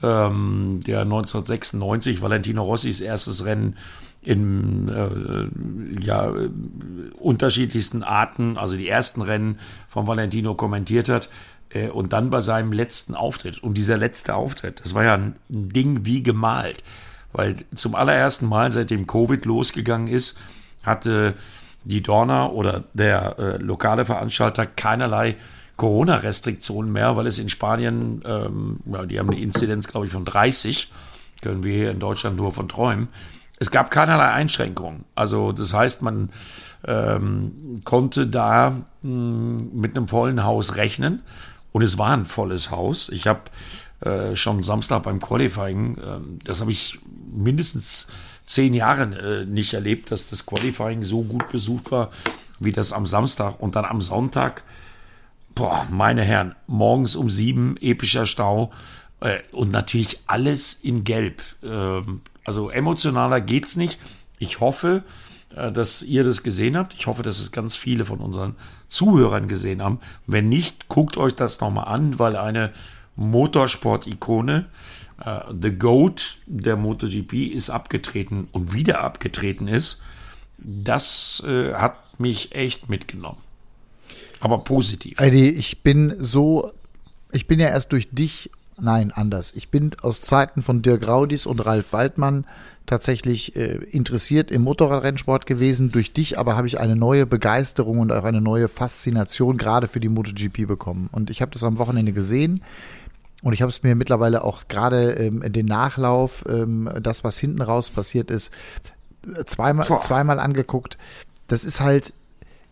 ähm, der 1996 Valentino Rossis erstes Rennen in äh, ja, unterschiedlichsten Arten, also die ersten Rennen von Valentino kommentiert hat äh, und dann bei seinem letzten Auftritt. Und dieser letzte Auftritt, das war ja ein, Ding wie gemalt, weil zum allerersten Mal, seitdem Covid losgegangen ist, hatte die Dorner oder der äh, lokale Veranstalter keinerlei Corona-Restriktionen mehr, weil es in Spanien, ähm, ja, die haben eine Inzidenz, glaube ich, von 30, können wir hier in Deutschland nur von träumen. Es gab keinerlei Einschränkungen. Also das heißt, man ähm, konnte da mh, mit einem vollen Haus rechnen und es war ein volles Haus. Ich habe äh, schon Samstag beim Qualifying, ähm, das habe ich mindestens zehn Jahre äh, nicht erlebt, dass das Qualifying so gut besucht war wie das am Samstag und dann am Sonntag. Boah, meine Herren, morgens um sieben epischer Stau äh, und natürlich alles in Gelb. Ähm, also emotionaler geht's nicht. Ich hoffe, äh, dass ihr das gesehen habt. Ich hoffe, dass es ganz viele von unseren Zuhörern gesehen haben. Wenn nicht, guckt euch das nochmal an, weil eine Motorsport-Ikone, äh, The Goat der MotoGP, ist abgetreten und wieder abgetreten ist. Das äh, hat mich echt mitgenommen. Aber positiv. Eddie, ich bin so, ich bin ja erst durch dich, nein, anders. Ich bin aus Zeiten von Dirk Raudis und Ralf Waldmann tatsächlich äh, interessiert im Motorradrennsport gewesen. Durch dich aber habe ich eine neue Begeisterung und auch eine neue Faszination gerade für die MotoGP bekommen. Und ich habe das am Wochenende gesehen. Und ich habe es mir mittlerweile auch gerade ähm, den Nachlauf, ähm, das, was hinten raus passiert ist, zweimal, Boah. zweimal angeguckt. Das ist halt,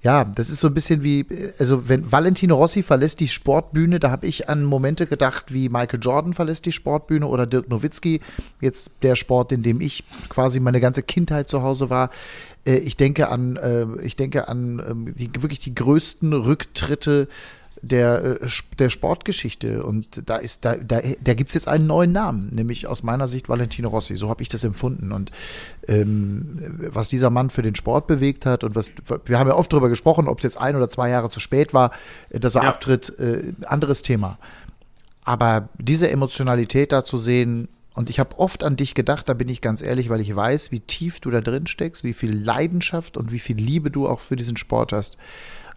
ja, das ist so ein bisschen wie, also wenn Valentino Rossi verlässt die Sportbühne, da habe ich an Momente gedacht, wie Michael Jordan verlässt die Sportbühne oder Dirk Nowitzki, jetzt der Sport, in dem ich quasi meine ganze Kindheit zu Hause war. Äh, Ich denke an, äh, ich denke an ähm, wirklich die größten Rücktritte der, äh, der Sportgeschichte. Und da ist, da, da, da gibt es jetzt einen neuen Namen, nämlich aus meiner Sicht Valentino Rossi. So habe ich das empfunden. Und ähm, was dieser Mann für den Sport bewegt hat und was, wir haben ja oft darüber gesprochen, ob es jetzt ein oder zwei Jahre zu spät war, dass er ja. abtritt, äh, anderes Thema. Aber diese Emotionalität da zu sehen, und ich habe oft an dich gedacht, da bin ich ganz ehrlich, weil ich weiß, wie tief du da drin steckst, wie viel Leidenschaft und wie viel Liebe du auch für diesen Sport hast.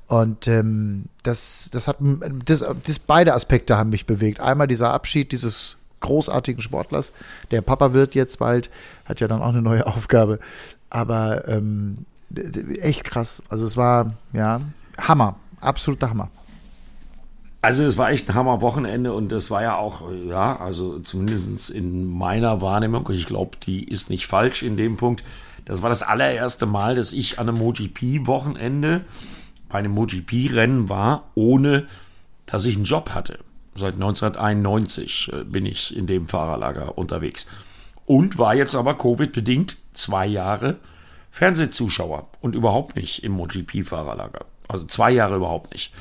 Und ähm, das, das hat das, das beide Aspekte haben mich bewegt. Einmal dieser Abschied dieses großartigen Sportlers, der Papa wird jetzt bald, hat ja dann auch eine neue Aufgabe. Aber ähm, echt krass. Also es war ja Hammer, absoluter Hammer. Also es war echt ein Hammer-Wochenende und das war ja auch, ja, also zumindest in meiner Wahrnehmung, ich glaube, die ist nicht falsch in dem Punkt. Das war das allererste Mal, dass ich an einem MotoGP-Wochenende bei einem MotoGP-Rennen war, ohne dass ich einen Job hatte. Seit 1991 äh, bin ich in dem Fahrerlager unterwegs. Und war jetzt aber Covid-bedingt zwei Jahre Fernsehzuschauer und überhaupt nicht im MotoGP-Fahrerlager. Also zwei Jahre überhaupt nicht.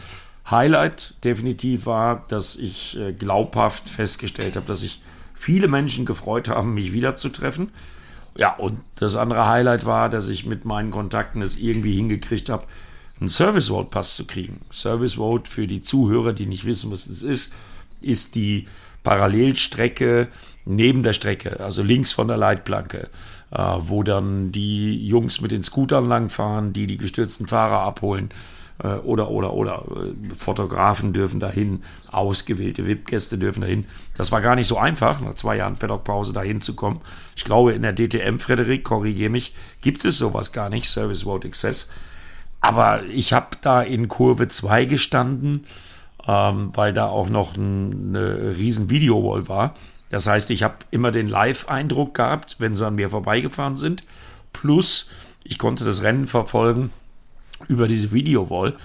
Highlight definitiv war, dass ich äh, glaubhaft festgestellt habe, dass sich viele Menschen gefreut haben, mich wiederzutreffen. Ja, und das andere Highlight war, dass ich mit meinen Kontakten es irgendwie hingekriegt habe, einen Service Vote Pass zu kriegen. Service Vote für die Zuhörer, die nicht wissen, was das ist, ist die Parallelstrecke neben der Strecke, also links von der Leitplanke, äh, wo dann die Jungs mit den Scootern langfahren, die die gestürzten Fahrer abholen äh, oder, oder, oder äh, Fotografen dürfen dahin, ausgewählte VIP-Gäste dürfen dahin. Das war gar nicht so einfach, nach zwei Jahren Paddock-Pause dahin zu kommen. Ich glaube, in der DTM, Frederik, korrigiere mich, gibt es sowas gar nicht, Service Vote Access. Aber ich habe da in Kurve 2 gestanden, ähm, weil da auch noch ein, eine riesen Videowall war. Das heißt, ich habe immer den Live-Eindruck gehabt, wenn sie an mir vorbeigefahren sind. Plus, ich konnte das Rennen verfolgen über diese Videowall.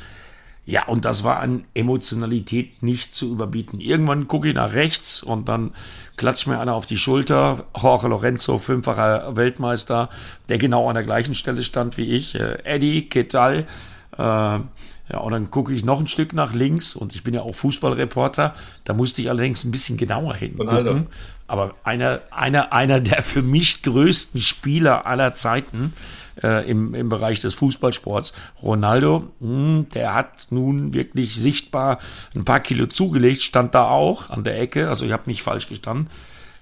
Ja, und das war an Emotionalität nicht zu überbieten. Irgendwann gucke ich nach rechts und dann klatscht mir einer auf die Schulter. Jorge Lorenzo, fünffacher Weltmeister, der genau an der gleichen Stelle stand wie ich. Äh, Eddie, Ketal. Äh, ja, und dann gucke ich noch ein Stück nach links und ich bin ja auch Fußballreporter. Da musste ich allerdings ein bisschen genauer hingucken. Aber einer, einer, einer der für mich größten Spieler aller Zeiten, äh, im, im Bereich des Fußballsports. Ronaldo, mh, hm, der hat nun wirklich sichtbar ein paar Kilo zugelegt, stand da auch an der Ecke, also ich habe nicht falsch gestanden.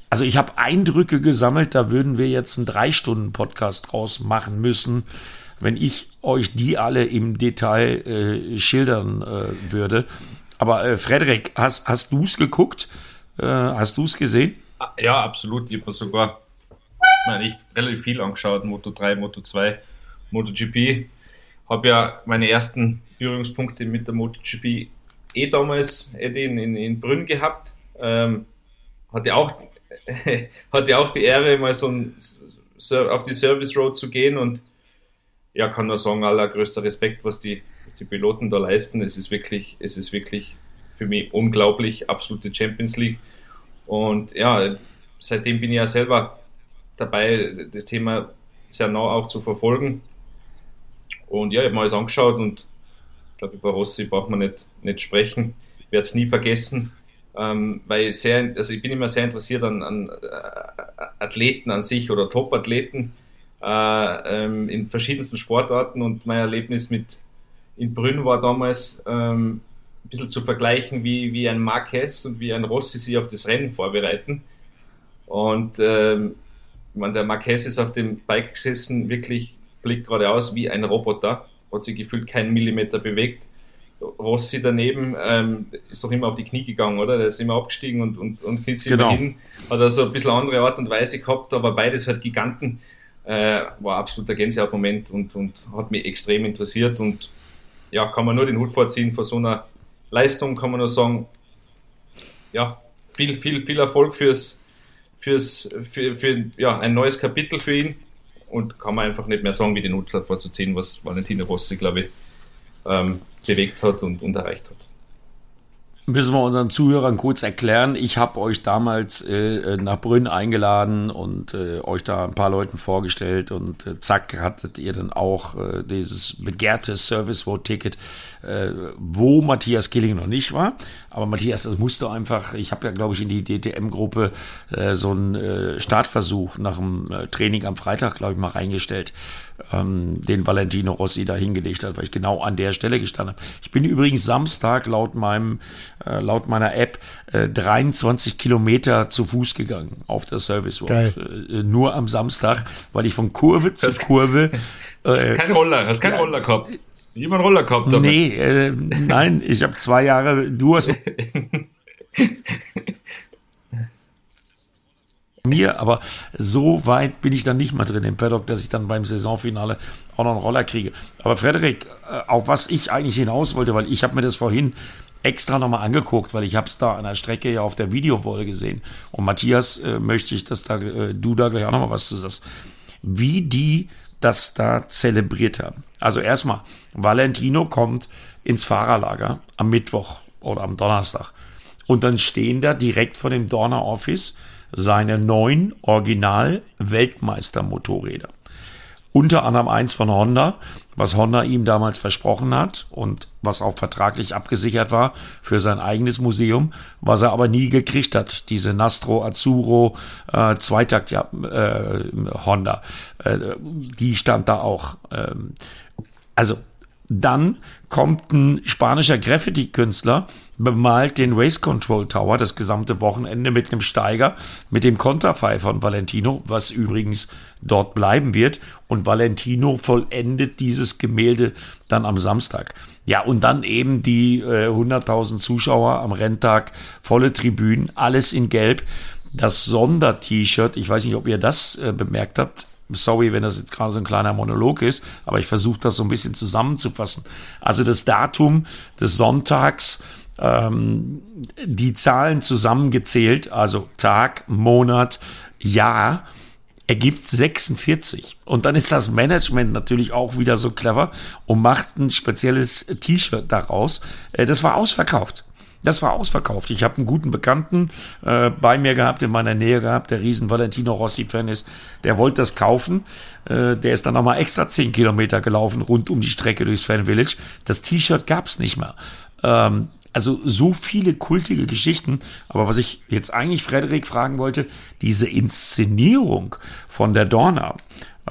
Also ich habe Eindrücke gesammelt, da würden wir jetzt einen drei Stunden-Podcast draus machen müssen, wenn ich euch die alle im Detail äh, schildern äh, würde. Aber äh, Frederik, hast, hast du es geguckt? Äh, hast du es gesehen? Ja, absolut. Ich habe sogar meine, ich relativ viel angeschaut, Moto 3, Moto 2, MotoGP. Habe ja meine ersten Berührungspunkte mit der MotoGP eh damals in, in, in Brünn gehabt. Ähm, hatte, auch, hatte auch die Ehre, mal so ein, auf die Service Road zu gehen und ja, kann nur sagen, allergrößter Respekt, was die, was die Piloten da leisten. Es ist wirklich, es ist wirklich für mich unglaublich, absolute Champions League. Und ja, seitdem bin ich ja selber dabei, das Thema sehr nah auch zu verfolgen. Und ja, ich habe mir alles angeschaut und ich glaube, über Rossi braucht man nicht, nicht sprechen. Ich werde es nie vergessen, ähm, weil sehr, also ich bin immer sehr interessiert an, an äh, Athleten an sich oder Top-Athleten äh, ähm, in verschiedensten Sportarten und mein Erlebnis mit in Brünn war damals ähm, ein bisschen zu vergleichen, wie, wie ein Marquez und wie ein Rossi sich auf das Rennen vorbereiten. Und ähm, meine, der Marquez ist auf dem Bike gesessen, wirklich blickt geradeaus wie ein Roboter, hat sich gefühlt keinen Millimeter bewegt. Rossi daneben ähm, ist doch immer auf die Knie gegangen, oder? Der ist immer abgestiegen und, und, und kniet sich genau. hin. Hat also ein bisschen andere Art und Weise gehabt, aber beides halt Giganten. Äh, war absoluter Gänsehautmoment und, und hat mich extrem interessiert. Und ja, kann man nur den Hut vorziehen vor so einer Leistung, kann man nur sagen, ja, viel, viel, viel Erfolg fürs, fürs, für, für ja, ein neues Kapitel für ihn und kann man einfach nicht mehr sagen, wie den Hut vorzuziehen, was Valentino Rossi, glaube ich, ähm, bewegt hat und, und erreicht hat. Müssen wir unseren Zuhörern kurz erklären. Ich habe euch damals äh, nach Brünn eingeladen und äh, euch da ein paar Leuten vorgestellt und äh, zack hattet ihr dann auch äh, dieses begehrte Service Vote Ticket, äh, wo Matthias Killing noch nicht war. Aber Matthias, das musste einfach, ich habe ja glaube ich in die DTM-Gruppe äh, so einen äh, Startversuch nach dem äh, Training am Freitag, glaube ich, mal reingestellt ähm, den Valentino Rossi da hingelegt hat, weil ich genau an der Stelle gestanden habe. Ich bin übrigens Samstag laut meinem, äh, laut meiner App äh, 23 Kilometer zu Fuß gegangen auf der Service Road. Äh, nur am Samstag, weil ich von Kurve zu Das- Kurve. Hast Äh, kein Roller, hast keinen ja. Roller gehabt. Jemand Roller gehabt, Thomas? nee, äh, nein, ich habe zwei Jahre, du hast mir, aber so weit bin ich dann nicht mal drin im Paddock, dass ich dann beim Saisonfinale auch noch einen Roller kriege. Aber Frederik, äh, auf was ich eigentlich hinaus wollte, weil ich habe mir das vorhin extra nochmal angeguckt, weil ich habe es da an der Strecke ja auf der Videowall gesehen. Und Matthias, äh, möchte ich, dass da äh, du da gleich auch nochmal was zu sagst. Wie die das da zelebriert haben. Also erstmal, Valentino kommt ins Fahrerlager am Mittwoch oder am Donnerstag. Und dann stehen da direkt vor dem Dorner Office seine neun Original-Weltmeister-Motorräder. Unter anderem eins von Honda, was Honda ihm damals versprochen hat und was auch vertraglich abgesichert war für sein eigenes Museum, was er aber nie gekriegt hat. Diese Nastro Azzurro äh, Zweitakt ja, äh, Honda, äh, die stand da auch. Ähm, also dann kommt ein spanischer Graffiti-Künstler, bemalt den Race Control Tower das gesamte Wochenende mit einem Steiger, mit dem Konterfei von Valentino, was übrigens dort bleiben wird. Und Valentino vollendet dieses Gemälde dann am Samstag. Ja, und dann eben die äh, 100.000 Zuschauer am Renntag, volle Tribünen, alles in Gelb. Das Sonder-T-Shirt, ich weiß nicht, ob ihr das äh, bemerkt habt, Sorry, wenn das jetzt gerade so ein kleiner Monolog ist, aber ich versuche das so ein bisschen zusammenzufassen. Also das Datum des Sonntags, ähm, die Zahlen zusammengezählt, also Tag, Monat, Jahr, ergibt 46. Und dann ist das Management natürlich auch wieder so clever und macht ein spezielles T-Shirt daraus. Äh, Das war ausverkauft. Das war ausverkauft. Ich habe einen guten Bekannten äh, bei mir gehabt, in meiner Nähe gehabt, der riesen Valentino Rossi-Fan ist. Der wollte das kaufen. Äh, der ist dann nochmal extra 10 Kilometer gelaufen, rund um die Strecke durchs Fan Village. Das T-Shirt gab's nicht mehr. Ähm, also so viele kultige Geschichten. Aber was ich jetzt eigentlich Frederik fragen wollte, diese Inszenierung von der Dorna,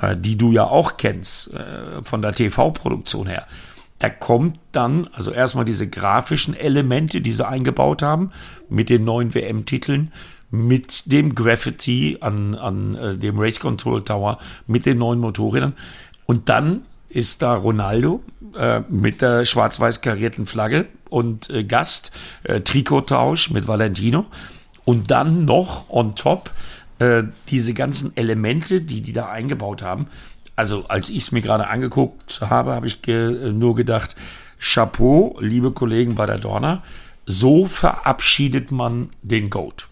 äh, die du ja auch kennst, äh, von der TV-Produktion her, da kommt dann, also erstmal diese grafischen Elemente, die sie eingebaut haben, mit den neuen WM-Titeln, mit dem Graffiti an, an äh, dem Race Control Tower, mit den neuen Motorrädern. Und dann ist da Ronaldo äh, mit der schwarz-weiß karierten Flagge und äh, Gast, äh, Trikottausch mit Valentino. Und dann noch on top äh, diese ganzen Elemente, die die da eingebaut haben. Also als ich es mir gerade angeguckt habe, habe ich ge nur gedacht, Chapeau, liebe Kollegen bei der Dorna, so verabschiedet man den Goat.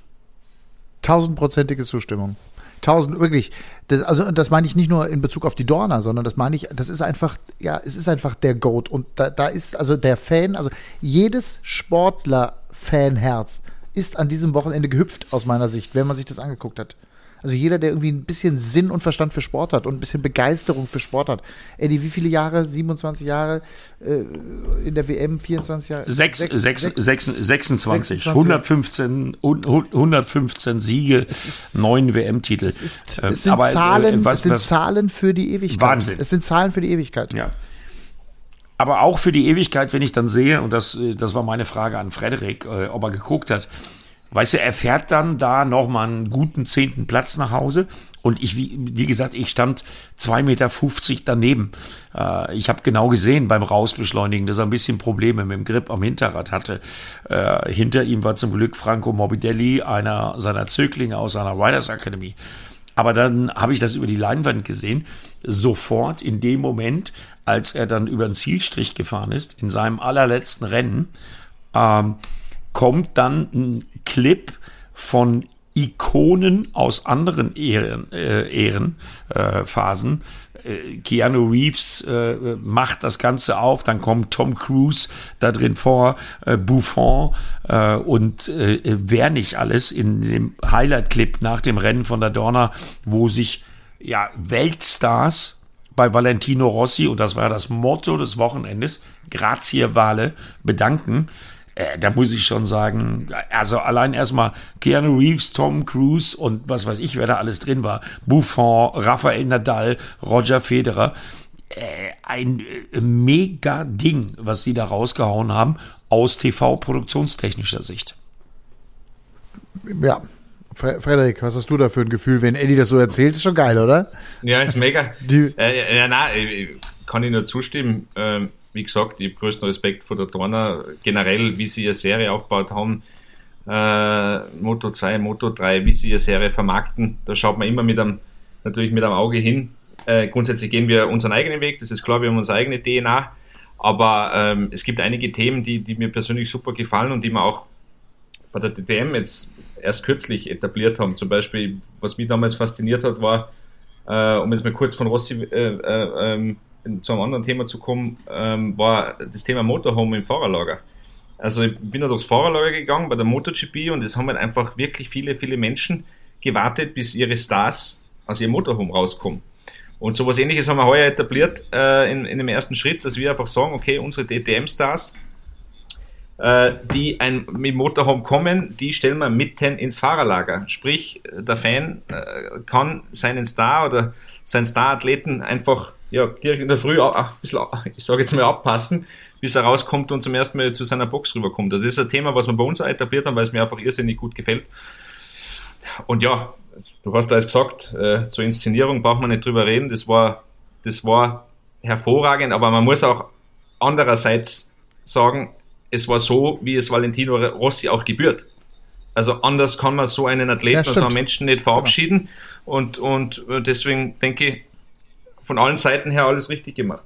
Tausendprozentige Zustimmung. Tausend, wirklich. Das, also, das meine ich nicht nur in Bezug auf die Dorna, sondern das meine ich, das ist einfach, ja, es ist einfach der Goat. Und da, da ist also der Fan, also jedes Sportler-Fanherz ist an diesem Wochenende gehüpft, aus meiner Sicht, wenn man sich das angeguckt hat. Also jeder, der irgendwie ein bisschen Sinn und Verstand für Sport hat und ein bisschen Begeisterung für Sport hat. Eddie, wie viele Jahre? 27 Jahre äh, in der WM, 24 Jahre? Sechs, Sech- sechs, sech- sechs, 26, 26. 115, 115 Siege, neun WM-Titel. Es, ist, Ähm, es sind, aber, äh, Zahlen, was- es sind was- Zahlen für die Ewigkeit. Wahnsinn. Es sind Zahlen für die Ewigkeit. Ja. Aber auch für die Ewigkeit, wenn ich dann sehe, und das, äh, das war meine Frage an Frederik, äh, ob er geguckt hat, weißt du, er fährt dann da nochmal einen guten zehnten Platz nach Hause. Und ich, wie, wie gesagt, ich stand 2,50 Meter daneben. Äh, ich habe genau gesehen beim Rausbeschleunigen, dass er ein bisschen Probleme mit dem Grip am Hinterrad hatte. Äh, hinter ihm war zum Glück Franco Morbidelli, einer seiner Zöglinge aus seiner Riders Academy. Aber dann habe ich das über die Leinwand gesehen. Sofort in dem Moment, als er dann über den Zielstrich gefahren ist, in seinem allerletzten Rennen, ähm, kommt dann ein Clip von Ikonen aus anderen Ehren, äh, Ehren, äh, äh, Keanu Reeves äh, macht das Ganze auf, dann kommt Tom Cruise da drin vor, äh, Buffon äh, und äh, wer nicht alles in dem Highlight-Clip nach dem Rennen von der Dorna, wo sich ja Weltstars bei Valentino Rossi, und das war das Motto des Wochenendes, Grazie Vale, bedanken. Äh, da muss ich schon sagen, also allein erstmal Keanu Reeves, Tom Cruise und was weiß ich, wer da alles drin war. Buffon, Rafael Nadal, Roger Federer. Äh, ein äh, mega Ding, was sie da rausgehauen haben aus TV-produktionstechnischer Sicht. Ja, Frederik, was hast du da für ein Gefühl, wenn Eddie das so erzählt? Ist schon geil, oder? Ja, ist mega. Die, äh, ja, na, kann ich nur zustimmen. Ähm, wie gesagt, ich habe größten Respekt vor der Dorner, generell, wie sie ihre Serie aufgebaut haben. Äh, Moto 2, Moto 3, wie sie ihre Serie vermarkten. Da schaut man immer mit einem, natürlich mit einem Auge hin. Äh, grundsätzlich gehen wir unseren eigenen Weg, das ist klar, wir haben unsere eigene DNA. Aber ähm, es gibt einige Themen, die, die mir persönlich super gefallen und die man auch bei der DTM jetzt erst kürzlich etabliert haben. Zum Beispiel, was mich damals fasziniert hat, war, äh, um jetzt mal kurz von Rossi äh, äh, ähm, zu einem anderen Thema zu kommen, ähm, war das Thema Motorhome im Fahrerlager. Also ich bin da durchs Fahrerlager gegangen bei der MotoGP und es haben halt einfach wirklich viele, viele Menschen gewartet, bis ihre Stars aus ihrem Motorhome rauskommen. Und sowas ähnliches haben wir heuer etabliert äh, in, in dem ersten Schritt, dass wir einfach sagen, okay, unsere DTM-Stars, äh, die ein, mit Motorhome kommen, die stellen wir mitten ins Fahrerlager. Sprich, der Fan äh, kann seinen Star oder seinen Star-Athleten einfach ja, direkt in der Früh ein bisschen, ich sage jetzt mal, abpassen, bis er rauskommt und zum ersten Mal zu seiner Box rüberkommt. Das ist ein Thema, was wir bei uns etabliert haben, weil es mir einfach irrsinnig gut gefällt. Und ja, du hast alles gesagt, äh, zur Inszenierung braucht man nicht drüber reden, das war, das war hervorragend, aber man muss auch andererseits sagen, es war so, wie es Valentino Rossi auch gebührt. Also anders kann man so einen Athleten, ja, so einen Menschen nicht verabschieden. Genau. Und, und deswegen denke ich, von allen Seiten her alles richtig gemacht.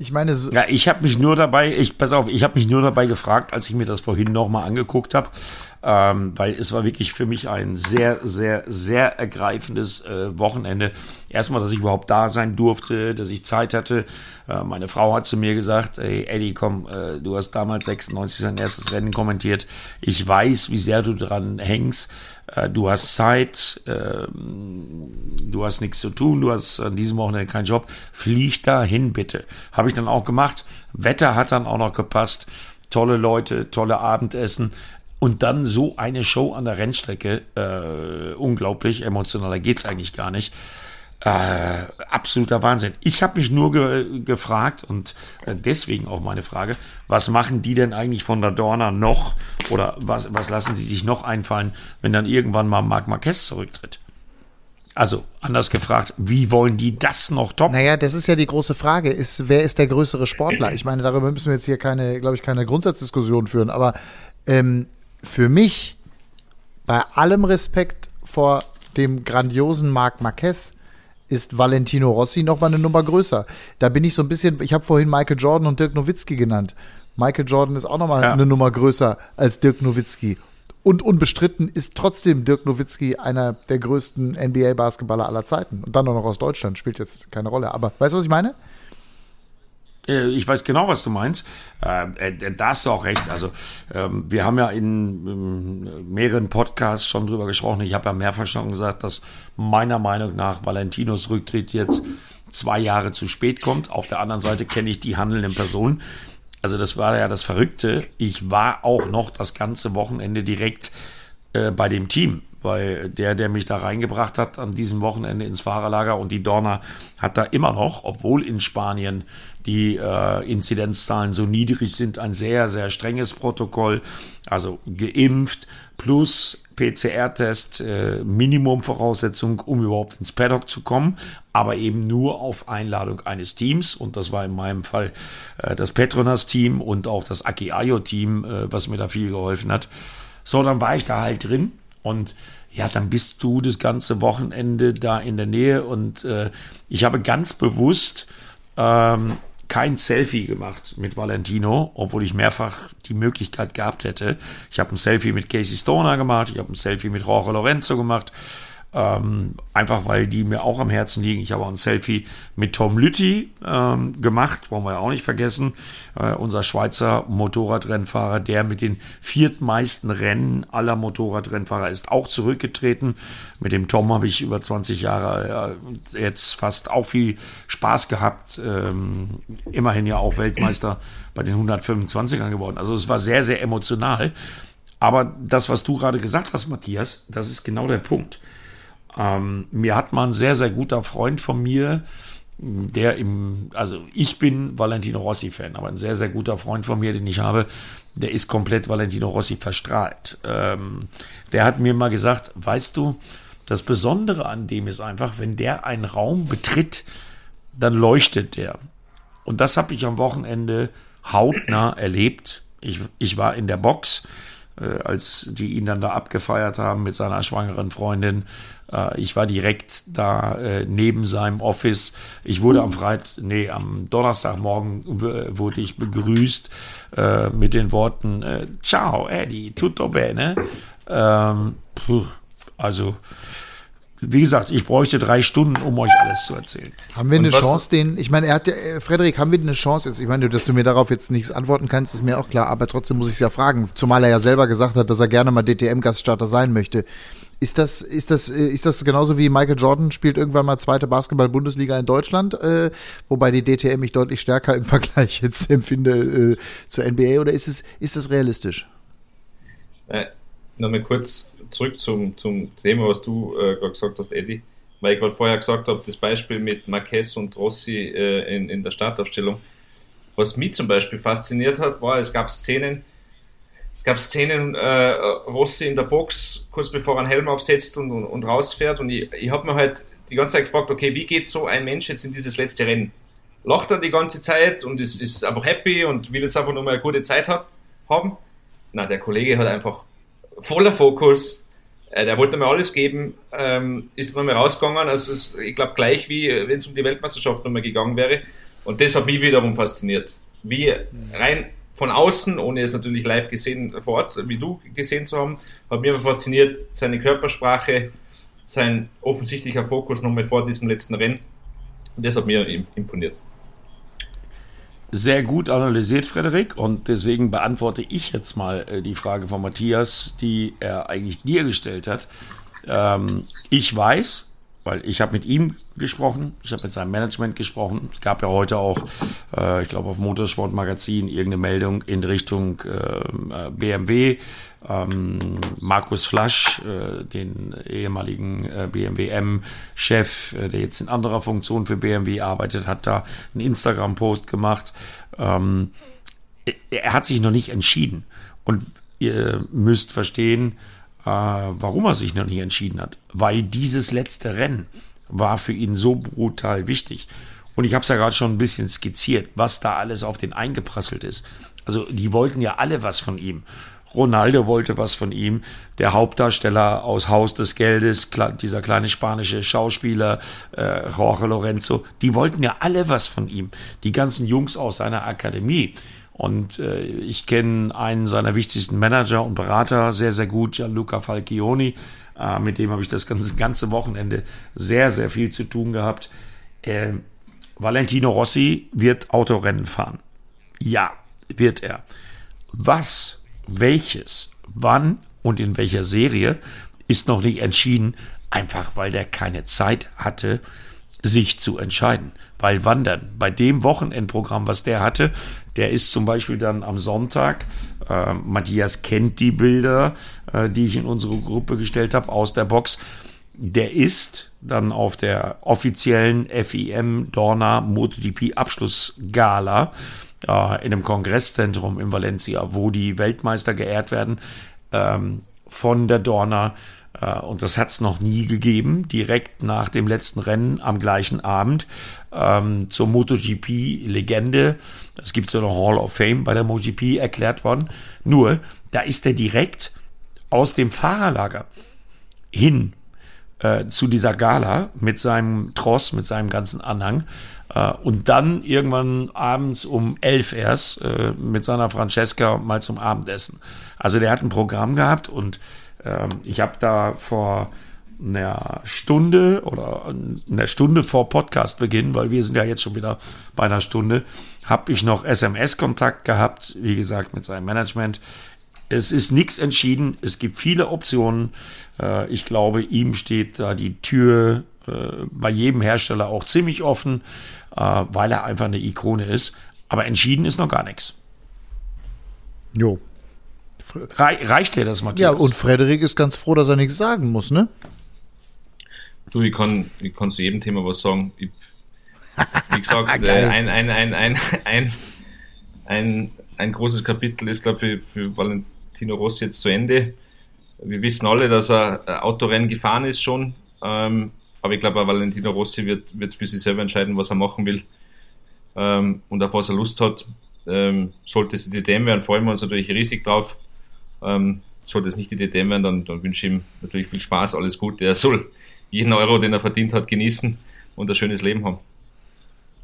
Ich meine, ja, ich habe mich nur dabei, ich pass auf, ich habe mich nur dabei gefragt, als ich mir das vorhin nochmal angeguckt habe, ähm, weil es war wirklich für mich ein sehr, sehr, sehr ergreifendes äh, Wochenende. Erstmal, dass ich überhaupt da sein durfte, dass ich Zeit hatte. Äh, meine Frau hat zu mir gesagt, ey Eddie, komm, äh, du hast damals 96 sein erstes Rennen kommentiert. Ich weiß, wie sehr du dran hängst. Äh, du hast Zeit, ähm, du hast nichts zu tun, du hast an diesem Wochenende keinen Job, flieg da hin bitte. Habe ich dann auch gemacht. Wetter hat dann auch noch gepasst. Tolle Leute, tolle Abendessen. Und dann so eine Show an der Rennstrecke, äh, unglaublich, emotionaler geht's eigentlich gar nicht. Äh, absoluter Wahnsinn. Ich habe mich nur ge gefragt und äh, deswegen auch meine Frage, was machen die denn eigentlich von der Dorna noch oder was, was lassen sie sich noch einfallen, wenn dann irgendwann mal Marc Marquez zurücktritt? Also anders gefragt, wie wollen die das noch toppen? Naja, das ist ja die große Frage. Ist, wer ist der größere Sportler? Ich meine, darüber müssen wir jetzt hier keine, glaube ich, keine Grundsatzdiskussion führen. Aber ähm, für mich, bei allem Respekt vor dem grandiosen Marc Marquez, ist Valentino Rossi noch mal eine Nummer größer. Da bin ich so ein bisschen, ich habe vorhin Michael Jordan und Dirk Nowitzki genannt. Michael Jordan ist auch noch mal ja. eine Nummer größer als Dirk Nowitzki. Und unbestritten ist trotzdem Dirk Nowitzki einer der größten NBA-Basketballer aller Zeiten. Und dann auch noch aus Deutschland, spielt jetzt keine Rolle. Aber weißt du, was ich meine? Äh, ich weiß genau, was du meinst. Äh, äh, da hast du auch recht. Also ähm, wir haben ja in mehreren Podcasts schon drüber gesprochen. Ich habe ja mehrfach schon gesagt, dass meiner Meinung nach Valentinos Rücktritt jetzt zwei Jahre zu spät kommt. Auf der anderen Seite kenne ich die handelnden Personen. Also das war ja das Verrückte. Ich war auch noch das ganze Wochenende direkt äh, bei dem Team weil der, der mich da reingebracht hat an diesem Wochenende ins Fahrerlager und die Dorna hat da immer noch, obwohl in Spanien die äh, Inzidenzzahlen so niedrig sind, ein sehr, sehr strenges Protokoll. Also geimpft plus PCR-Test, äh, Minimumvoraussetzung, um überhaupt ins Paddock zu kommen, aber eben nur auf Einladung eines Teams. Und das war in meinem Fall äh, das Petronas-Team und auch das Aki Ayo-Team, äh, was mir da viel geholfen hat. So, dann war ich da halt drin und ja, dann bist du das ganze Wochenende da in der Nähe und äh, ich habe ganz bewusst ähm, kein Selfie gemacht mit Valentino, obwohl ich mehrfach die Möglichkeit gehabt hätte. Ich habe ein Selfie mit Casey Stoner gemacht, ich habe ein Selfie mit Jorge Lorenzo gemacht, Ähm, einfach weil die mir auch am Herzen liegen. Ich habe auch ein Selfie mit Tom Lütti ähm, gemacht, wollen wir ja auch nicht vergessen. Äh, unser Schweizer Motorradrennfahrer, der mit den viertmeisten Rennen aller Motorradrennfahrer ist auch zurückgetreten. Mit dem Tom habe ich über 20 Jahre äh, jetzt fast auch viel Spaß gehabt. Ähm, immerhin ja auch Weltmeister bei den 125ern geworden. Also es war sehr, sehr emotional. Aber das, was du gerade gesagt hast, Matthias, das ist genau der Punkt. Ähm, mir hat mal ein sehr, sehr guter Freund von mir, der im, also ich bin Valentino Rossi-Fan, aber ein sehr, sehr guter Freund von mir, den ich habe, der ist komplett Valentino Rossi verstrahlt. Ähm, der hat mir mal gesagt, weißt du, das Besondere an dem ist einfach, wenn der einen Raum betritt, dann leuchtet der. Und das habe ich am Wochenende hautnah erlebt. Ich, ich war in der Box, äh, als die ihn dann da abgefeiert haben mit seiner schwangeren Freundin. Äh, ich war direkt da äh, neben seinem Office. Ich wurde am Freitag, nee, am Donnerstagmorgen wurde ich begrüßt äh, mit den Worten äh, Ciao, Eddie, tutto bene. Ähm, puh, also wie gesagt, ich bräuchte drei Stunden, um euch alles zu erzählen. Haben wir eine Chance, den, ich meine, er hat, äh, Frederik, haben wir eine Chance jetzt? Ich meine, dass du mir darauf jetzt nichts antworten kannst, ist mir auch klar, aber trotzdem muss ich es ja fragen, zumal er ja selber gesagt hat, dass er gerne mal DTM-Gaststarter sein möchte. Ist das, ist das, äh, ist das genauso wie Michael Jordan spielt irgendwann mal zweite Basketball-Bundesliga in Deutschland, äh, wobei die DTM mich deutlich stärker im Vergleich jetzt empfinde äh, zur NBA oder ist es, ist das realistisch? Äh, Nochmal kurz zurück zum, zum Thema, was du äh, gerade gesagt hast, Eddie, weil ich gerade vorher gesagt habe, das Beispiel mit Marquez und Rossi äh, in, in der Startaufstellung. Was mich zum Beispiel fasziniert hat, war, es gab Szenen, es gab Szenen, äh, Rossi in der Box, kurz bevor er einen Helm aufsetzt und, und, und rausfährt. Und ich, ich habe mir halt die ganze Zeit gefragt, okay, wie geht so ein Mensch jetzt in dieses letzte Rennen? Lacht er die ganze Zeit und ist, ist einfach happy und will jetzt einfach nur mal eine gute Zeit hat, haben? Na, der Kollege hat einfach voller Fokus. Äh, der wollte mir alles geben, ähm, ist dann mal rausgegangen. Also es, ich glaube gleich wie wenn es um die Weltmeisterschaft nochmal gegangen wäre. Und das hat mich wiederum fasziniert. Wie rein von außen, ohne es natürlich live gesehen vor Ort, wie du gesehen zu haben, hat mich fasziniert seine Körpersprache, sein offensichtlicher Fokus nochmal vor diesem letzten Rennen. Und das hat mir imponiert sehr gut analysiert, Frederik. Und deswegen beantworte ich jetzt mal äh, die Frage von Matthias, die er eigentlich dir gestellt hat. Ähm, ich weiß, weil ich habe mit ihm gesprochen, ich habe mit seinem Management gesprochen. Es gab ja heute auch, äh, ich glaube auf Motorsport Magazin irgendeine Meldung in Richtung äh, BMW. Ähm, Markus Flasch, äh, den ehemaligen äh, BMW M-Chef, äh, der jetzt in anderer Funktion für BMW arbeitet, hat da einen Instagram-Post gemacht. Ähm, er hat sich noch nicht entschieden. Und ihr müsst verstehen, warum er sich noch nicht entschieden hat. Weil dieses letzte Rennen war für ihn so brutal wichtig. Und ich habe es ja gerade schon ein bisschen skizziert, was da alles auf den eingeprasselt ist. Also die wollten ja alle was von ihm. Ronaldo wollte was von ihm, der Hauptdarsteller aus Haus des Geldes, dieser kleine spanische Schauspieler äh, Jorge Lorenzo, die wollten ja alle was von ihm. Die ganzen Jungs aus seiner Akademie. Und äh, ich kenne einen seiner wichtigsten Manager und Berater sehr, sehr gut, Gianluca Falcioni. Äh, mit dem habe ich das ganze, ganze Wochenende sehr, sehr viel zu tun gehabt. Äh, Valentino Rossi wird Autorennen fahren. Ja, wird er. Was welches, wann und in welcher Serie ist noch nicht entschieden, einfach weil der keine Zeit hatte, sich zu entscheiden. Weil wandern, bei dem Wochenendprogramm, was der hatte, der ist zum Beispiel dann am Sonntag, äh, Matthias kennt die Bilder, äh, die ich in unsere Gruppe gestellt habe, aus der Box, der ist dann auf der offiziellen FIM Dorna MotoGP Abschlussgala äh, in einem Kongresszentrum in Valencia, wo die Weltmeister geehrt werden ähm, von der Dorna. Äh, und das hat es noch nie gegeben, direkt nach dem letzten Rennen am gleichen Abend ähm, zur MotoGP-Legende. Das gibt so eine Hall of Fame bei der MotoGP erklärt worden. Nur, da ist er direkt aus dem Fahrerlager hin äh, zu dieser Gala mit seinem Tross, mit seinem ganzen Anhang äh, und dann irgendwann abends um elf erst äh, mit seiner Francesca mal zum Abendessen. Also der hat ein Programm gehabt und ähm, ich habe da vor einer Stunde oder einer Stunde vor Podcastbeginn, weil wir sind ja jetzt schon wieder bei einer Stunde, habe ich noch SMS-Kontakt gehabt, wie gesagt, mit seinem Management. Es ist nichts entschieden, es gibt viele Optionen. Äh, ich glaube, ihm steht da die Tür äh, bei jedem Hersteller auch ziemlich offen, äh, weil er einfach eine Ikone ist. Aber entschieden ist noch gar nichts. Jo. Rei reicht dir das, Matthias? Ja, und Frederik ist ganz froh, dass er nichts sagen muss, ne? Du, ich kann, ich kann zu jedem Thema was sagen. Ich, wie gesagt, äh, ein, ein, ein, ein, ein, ein, ein großes Kapitel ist, glaube ich, für, für Valentino Rossi jetzt zu Ende. Wir wissen alle, dass er Autorennen gefahren ist schon. Ähm, aber ich glaube, Valentino Rossi wird, wird für sich selber entscheiden, was er machen will ähm, und auf was er Lust hat. Ähm, sollte es die DTM werden, freuen wir uns natürlich riesig drauf. Ähm, sollte es nicht die DTM werden, dann, dann wünsche ich ihm natürlich viel Spaß, alles Gute. Er soll jeden Euro, den er verdient hat, genießen und ein schönes Leben haben.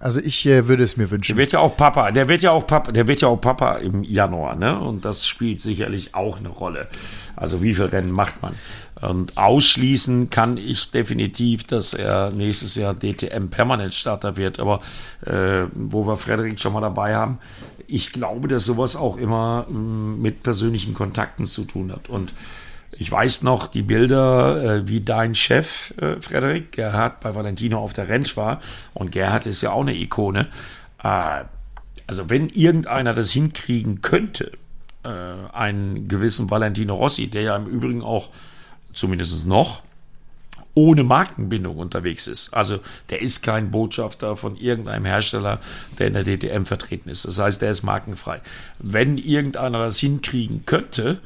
Also ich äh, würde es mir wünschen. Der wird ja auch Papa, der wird ja auch Papa, der wird ja auch Papa im Januar, ne? Und das spielt sicherlich auch eine Rolle. Also wie viel Rennen macht man? Und ausschließen kann ich definitiv, dass er nächstes Jahr DTM Permanent Starter wird. Aber äh, wo wir Frederik schon mal dabei haben, ich glaube, dass sowas auch immer mh, mm, mit persönlichen Kontakten zu tun hat. Und ich weiß noch die Bilder, äh, wie dein Chef, äh, Frederik, Gerhard, bei Valentino auf der Ranch war. Und Gerhard ist ja auch eine Ikone. Äh, also wenn irgendeiner das hinkriegen könnte, äh, einen gewissen Valentino Rossi, der ja im Übrigen auch zumindest noch ohne Markenbindung unterwegs ist. Also der ist kein Botschafter von irgendeinem Hersteller, der in der DTM vertreten ist. Das heißt, der ist markenfrei. Wenn irgendeiner das hinkriegen könnte,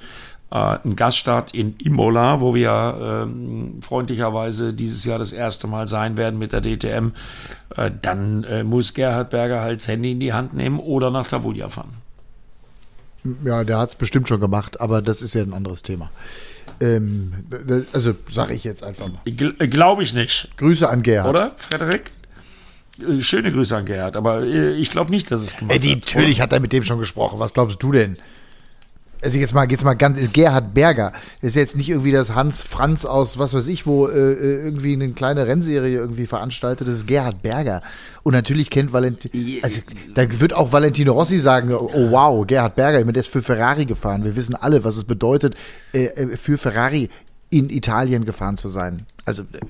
äh, ein Gaststart in Imola, wo wir ähm, freundlicherweise dieses Jahr das erste Mal sein werden mit der DTM, äh, dann äh, muss Gerhard Berger halt das Handy in die Hand nehmen oder nach Tavulia fahren. Ja, der hat es bestimmt schon gemacht, aber das ist ja ein anderes Thema. Ähm, also sage ich jetzt einfach mal. Gl Glaube ich nicht. Grüße an Gerhard. Oder, Frederik? Äh, schöne Grüße an Gerhard, aber äh, ich glaube nicht, dass es gemacht Eddie, hat. Natürlich hat er mit dem schon gesprochen. Was glaubst du denn? Also jetzt mal, jetzt mal ganz, Gerhard Berger ist jetzt nicht irgendwie das Hans Franz aus, was weiß ich, wo äh, äh, irgendwie eine kleine Rennserie irgendwie veranstaltet, das ist Gerhard Berger. Und natürlich kennt Valentino, also da wird auch Valentino Rossi sagen, oh wow, Gerhard Berger, ich bin jetzt für Ferrari gefahren. Wir wissen alle, was es bedeutet, äh, äh für Ferrari in Italien gefahren zu sein. Also äh,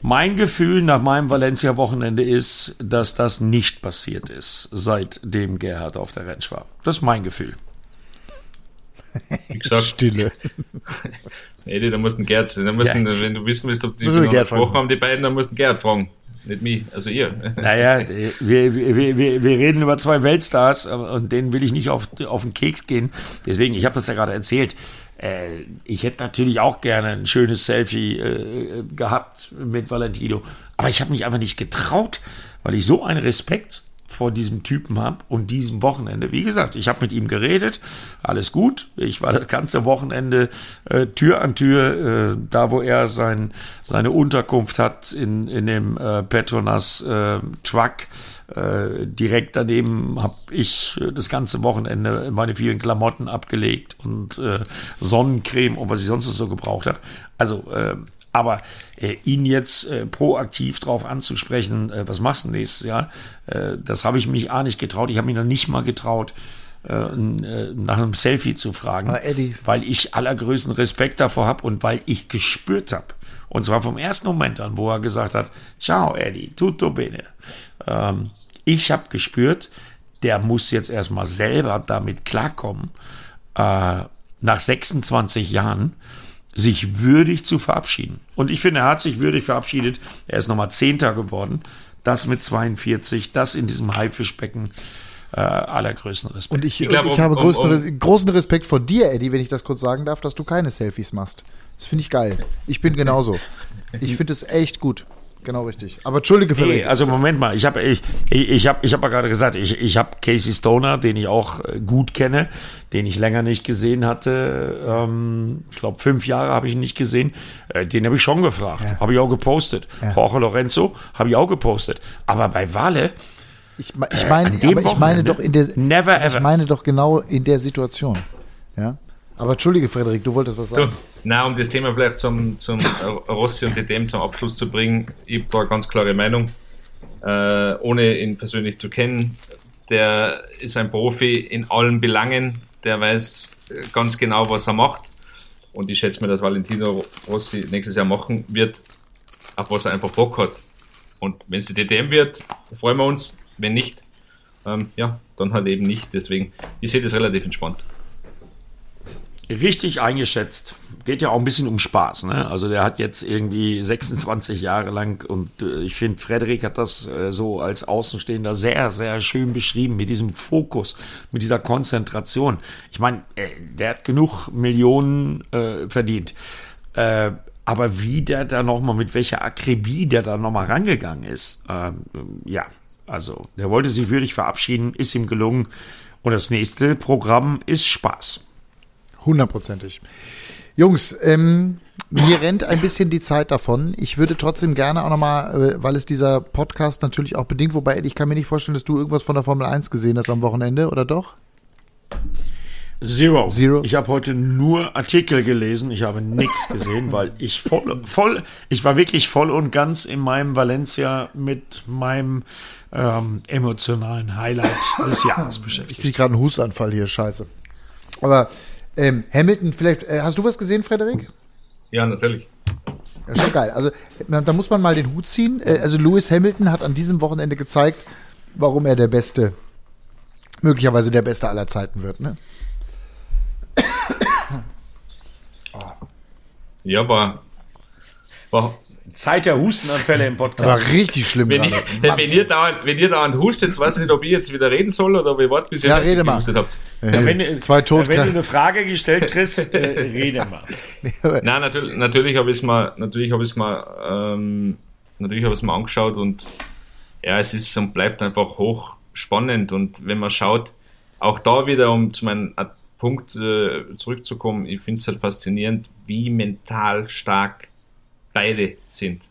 mein Gefühl nach meinem Valencia-Wochenende ist, dass das nicht passiert ist, seitdem Gerhard auf der Rennsch war. Das ist mein Gefühl. Wie gesagt, Stille. nee, da musst du Gerd, da musst ja. wenn du wissen willst, ob die gesprochen haben, die beiden, dann musst du Gerd fragen. Nicht mich, also ihr. Naja, wir, wir, wir, wir reden über zwei Weltstars und denen will ich nicht auf, auf den Keks gehen. Deswegen, ich habe das ja gerade erzählt. Äh, ich hätte natürlich auch gerne ein schönes Selfie äh, gehabt mit Valentino, aber ich habe mich einfach nicht getraut, weil ich so einen Respekt vor diesem Typen habe und diesem Wochenende. Wie gesagt, ich habe mit ihm geredet, alles gut. Ich war das ganze Wochenende äh, Tür an Tür, äh, da wo er sein, seine Unterkunft hat, in, in dem äh, Petronas äh, Truck. Äh, direkt daneben habe ich äh, das ganze Wochenende meine vielen Klamotten abgelegt und äh, Sonnencreme und was ich sonst so gebraucht habe. Also äh, aber äh, ihn jetzt äh, proaktiv darauf anzusprechen, äh, was machst du nächstes Jahr, äh, das habe ich mich auch nicht getraut. Ich habe mich noch nicht mal getraut, äh, äh, nach einem Selfie zu fragen, ah, weil ich allergrößten Respekt davor habe und weil ich gespürt habe. Und zwar vom ersten Moment an, wo er gesagt hat, ciao Eddie, tutto bene. Ähm, ich habe gespürt, der muss jetzt erstmal selber damit klarkommen, nach 26 Jahren, sich würdig zu verabschieden. Und ich finde, er hat sich würdig verabschiedet. Er ist nochmal Zehnter geworden. Das mit 42, das in diesem Haifischbecken. Äh, allergrößten Respekt. Und ich, ich, glaub, ich habe um, größten, um, großen Respekt vor dir, Eddie, wenn ich das kurz sagen darf, dass du keine Selfies machst. Das finde ich geil. Ich bin genauso. Ich finde es echt gut. Genau richtig. Aber entschuldige für nee, Also Moment mal, ich habe ich, ich, hab, ich hab ja gerade gesagt, ich, ich habe Casey Stoner, den ich auch äh, gut kenne, den ich länger nicht gesehen hatte. Ähm, ich glaube, fünf Jahre habe ich ihn nicht gesehen. Äh, den habe ich schon gefragt. Ja. Habe ich auch gepostet. Ja. Jorge Lorenzo habe ich auch gepostet. Aber bei Wale. Ich, ich meine, äh, ich meine doch in der never ever. Ich meine doch genau in der Situation. Ja. Aber entschuldige, Frederik, du wolltest was sagen. na, um das Thema vielleicht zum, zum Rossi und DTM zum Abschluss zu bringen, ich habe da eine ganz klare Meinung, äh, ohne ihn persönlich zu kennen. Der ist ein Profi in allen Belangen, der weiß ganz genau, was er macht. Und ich schätze mir, dass Valentino Rossi nächstes Jahr machen wird, auf was er einfach Bock hat. Und wenn es die DTM wird, freuen wir uns. Wenn nicht, ähm, ja, dann halt eben nicht. Deswegen, ich sehe das relativ entspannt. Richtig eingeschätzt. Geht ja auch ein bisschen um Spaß. Ne? Also der hat jetzt irgendwie 26 Jahre lang und äh, ich finde, Frederik hat das äh, so als Außenstehender sehr, sehr schön beschrieben mit diesem Fokus, mit dieser Konzentration. Ich meine, äh, der hat genug Millionen äh, verdient. Äh, aber wie der da nochmal, mit welcher Akribie der da nochmal rangegangen ist, ähm, ja, also der wollte sich würdig verabschieden, ist ihm gelungen. Und das nächste Programm ist Spaß. Hundertprozentig. Jungs, ähm, mir rennt ein bisschen die Zeit davon. Ich würde trotzdem gerne auch nochmal, äh, weil es dieser Podcast natürlich auch bedingt, wobei ich kann mir nicht vorstellen, dass du irgendwas von der Formel 1 gesehen hast am Wochenende, oder doch? Zero. Zero. Ich habe heute nur Artikel gelesen. Ich habe nichts gesehen, weil ich voll, voll, ich war wirklich voll und ganz in meinem Valencia mit meinem ähm, emotionalen Highlight des Jahres Ich beschäftigt. kriege gerade einen Hustanfall hier, scheiße. Aber ähm, Hamilton, vielleicht, äh, hast du was gesehen, Frederik? Ja, natürlich. Ja, schon geil. Also da muss man mal den Hut ziehen. Äh, Also Lewis Hamilton hat an diesem Wochenende gezeigt, warum er der Beste, möglicherweise der Beste aller Zeiten wird. Ne? Ja, aber war, Zeit der Hustenanfälle im War Podcast. richtig schlimm wenn, gerade. ihr, wenn, ihr dauernd, wenn ihr dauernd hustet, weiß ich nicht, ob ich jetzt wieder reden soll oder ob ihr wartet, bis ihr Ja, rede mal. gehustet habt. Also wenn, du- Zwei wenn du eine Frage gestellt kriegst, äh, rede mal. Nein, natürlich, natürlich habe ich es mal, natürlich habe ich es mal, ähm, natürlich habe ich es mal angeschaut und ja, es ist und bleibt einfach hoch spannend und wenn man schaut, auch da wieder, um zu meinem Ad- Punkt äh, zurückzukommen, ich finde es halt faszinierend, wie mental stark beide sind.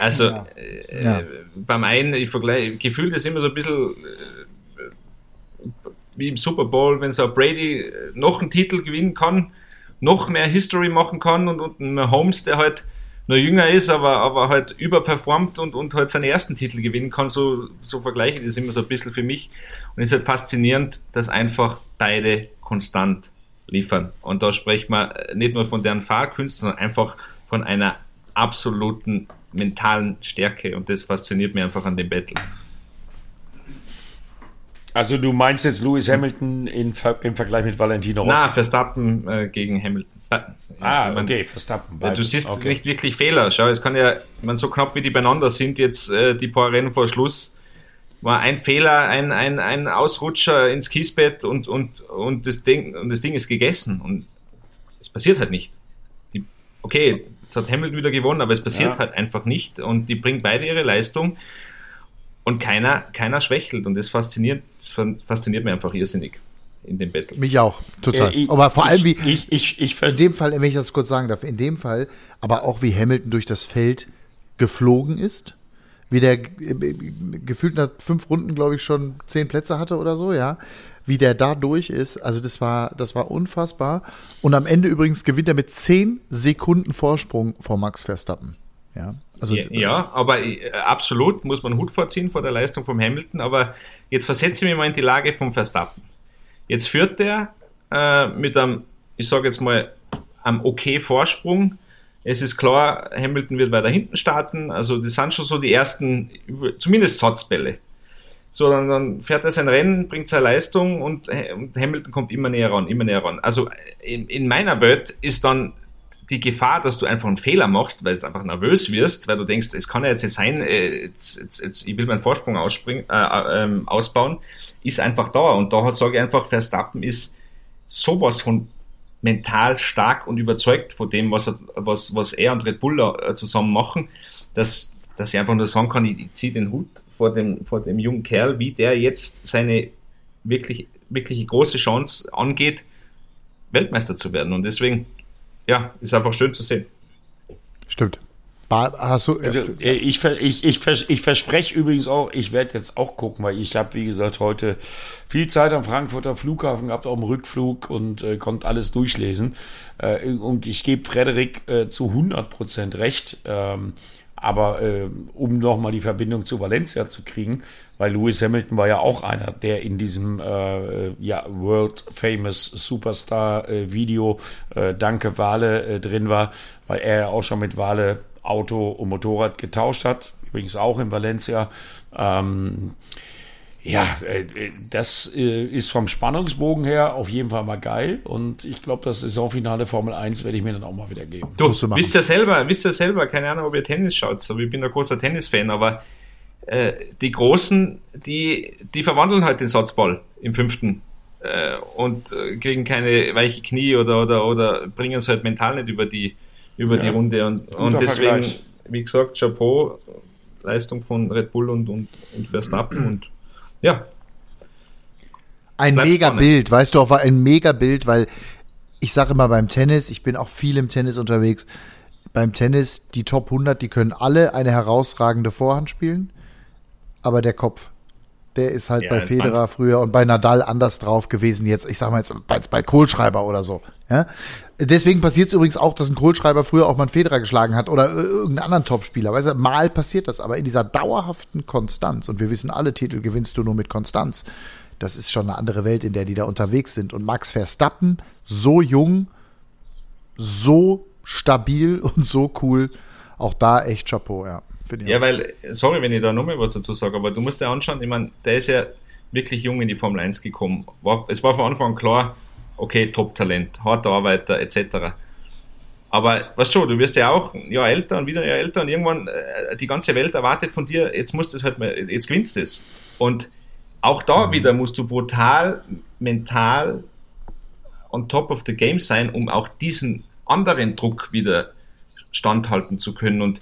Also Äh, Ja. beim einen, ich vergleiche, gefühlt ist immer so ein bisschen äh, wie im Super Bowl, wenn so ein Brady äh, noch einen Titel gewinnen kann, noch mehr History machen kann und, und ein Holmes, der halt noch jünger ist, aber, aber halt überperformt und, und halt seinen ersten Titel gewinnen kann, so, so vergleiche ich das immer so ein bisschen für mich. Und es ist halt faszinierend, dass einfach beide konstant liefern. Und da spricht man nicht nur von deren Fahrkünsten, sondern einfach von einer absoluten mentalen Stärke. Und das fasziniert mich einfach an dem Battle. Also du meinst jetzt Lewis Hamilton in, im Vergleich mit Valentino Rossi? Na, Verstappen äh, gegen Hamilton. ah, Ich mein, okay, Verstappen. Ja, du siehst okay. nicht wirklich Fehler. Schau, es kann ja, man so knapp wie die beieinander sind, jetzt äh, die paar Rennen vor Schluss, war ein Fehler, ein, ein, ein Ausrutscher ins Kiesbett und, und, und, das Ding, und das Ding ist gegessen. Und es passiert halt nicht. Die, okay, jetzt hat Hamilton wieder gewonnen, aber es passiert Ja. halt einfach nicht. Und die bringen beide ihre Leistung und keiner, keiner schwächelt. Und das fasziniert, das fasziniert mich einfach irrsinnig in dem Battle. Mich auch, total. Äh, ich- aber vor allem ich, wie, Ich, ich, ich, in dem Fall, wenn ich das kurz sagen darf, in dem Fall, aber auch wie Hamilton durch das Feld geflogen ist, wie der äh, äh, gefühlt nach fünf Runden, glaube ich, schon zehn Plätze hatte oder so, ja, wie der da durch ist, also das war, das war unfassbar. Und am Ende übrigens gewinnt er mit zehn Sekunden Vorsprung vor Max Verstappen. Ja, also ja, ja, aber äh, absolut muss man Hut vorziehen vor der Leistung vom Hamilton. Aber jetzt versetze ich mich mal in die Lage vom Verstappen. Jetzt führt der äh, mit einem, ich sage jetzt mal, einem okay Vorsprung. Es ist klar, Hamilton wird weiter hinten starten. Also das sind schon so die ersten, zumindest Satzbälle. So, dann, dann fährt er sein Rennen, bringt seine Leistung und, und Hamilton kommt immer näher ran, immer näher ran. Also in, in meiner Welt ist dann die Gefahr, dass du einfach einen Fehler machst, weil du einfach nervös wirst, weil du denkst, es kann ja jetzt nicht sein, äh, jetzt, jetzt, jetzt, ich will meinen Vorsprung ausspringen, äh, ähm, ausbauen, ist einfach da. Und da sage ich einfach, Verstappen ist sowas von mental stark und überzeugt von dem, was er, was, was er und Red Bull da, äh, zusammen machen, dass, dass ich einfach nur sagen kann, ich, ich ziehe den Hut vor dem, vor dem jungen Kerl, wie der jetzt seine wirklich, wirklich große Chance angeht, Weltmeister zu werden. Und deswegen, ja, ist einfach schön zu sehen. Stimmt. Also, äh, ich, ich, ich, ich verspreche übrigens auch, ich werde jetzt auch gucken, weil ich habe, wie gesagt, heute viel Zeit am Frankfurter Flughafen gehabt, auch im Rückflug und äh, konnte alles durchlesen. Äh, und ich gebe Frederik äh, zu 100 Prozent recht. Ähm, aber äh, um nochmal die Verbindung zu Valencia zu kriegen, weil Lewis Hamilton war ja auch einer, der in diesem äh, ja, World Famous Superstar Video Danke Wale drin war, weil er auch schon mit Wale Auto und Motorrad getauscht hat, übrigens auch in Valencia. Ähm, ja, äh, das äh, ist vom Spannungsbogen her auf jeden Fall mal geil und ich glaube, das Saisonfinale Formel 1 werde ich mir dann auch mal wieder geben. Du, wisst ihr selber, wisst ihr selber, keine Ahnung, ob ihr Tennis schaut, aber ich bin ein großer Tennisfan, aber äh, die Großen, die, die verwandeln halt den Satzball im fünften äh, und äh, kriegen keine weiche Knie oder, oder, oder bringen es halt mental nicht über die, über ja, die Runde und, und deswegen, Vergleich. wie gesagt, Chapeau, Leistung von Red Bull und, und, und Verstappen und ja. Ein Mega-Bild, weißt du auch, war ein Mega-Bild, weil ich sage immer beim Tennis, ich bin auch viel im Tennis unterwegs, beim Tennis, die Top 100, die können alle eine herausragende Vorhand spielen, aber der Kopf, der ist halt ja, bei Federer früher und bei Nadal anders drauf gewesen jetzt, ich sag mal jetzt bei, bei Kohlschreiber oder so. Ja? Deswegen passiert es übrigens auch, dass ein Kohlschreiber früher auch mal einen Federer geschlagen hat oder irgendeinen anderen Topspieler. Weißt du, mal passiert das, aber in dieser dauerhaften Konstanz, und wir wissen, alle Titel gewinnst du nur mit Konstanz, das ist schon eine andere Welt, in der die da unterwegs sind. Und Max Verstappen, so jung, so stabil und so cool, auch da echt Chapeau, ja. Ja, weil, sorry, wenn ich da nochmal was dazu sage, aber du musst dir anschauen, ich meine, der ist ja wirklich jung in die Formel 1 gekommen. War, es war von Anfang an klar, okay, Top-Talent, harter Arbeiter etc. Aber weißt du, du wirst ja auch ein Jahr älter und wieder ein Jahr älter und irgendwann äh, die ganze Welt erwartet von dir, jetzt musst du es halt mal, jetzt gewinnst du es. Und auch da mhm. wieder musst du brutal mental on top of the game sein, um auch diesen anderen Druck wieder standhalten zu können. Und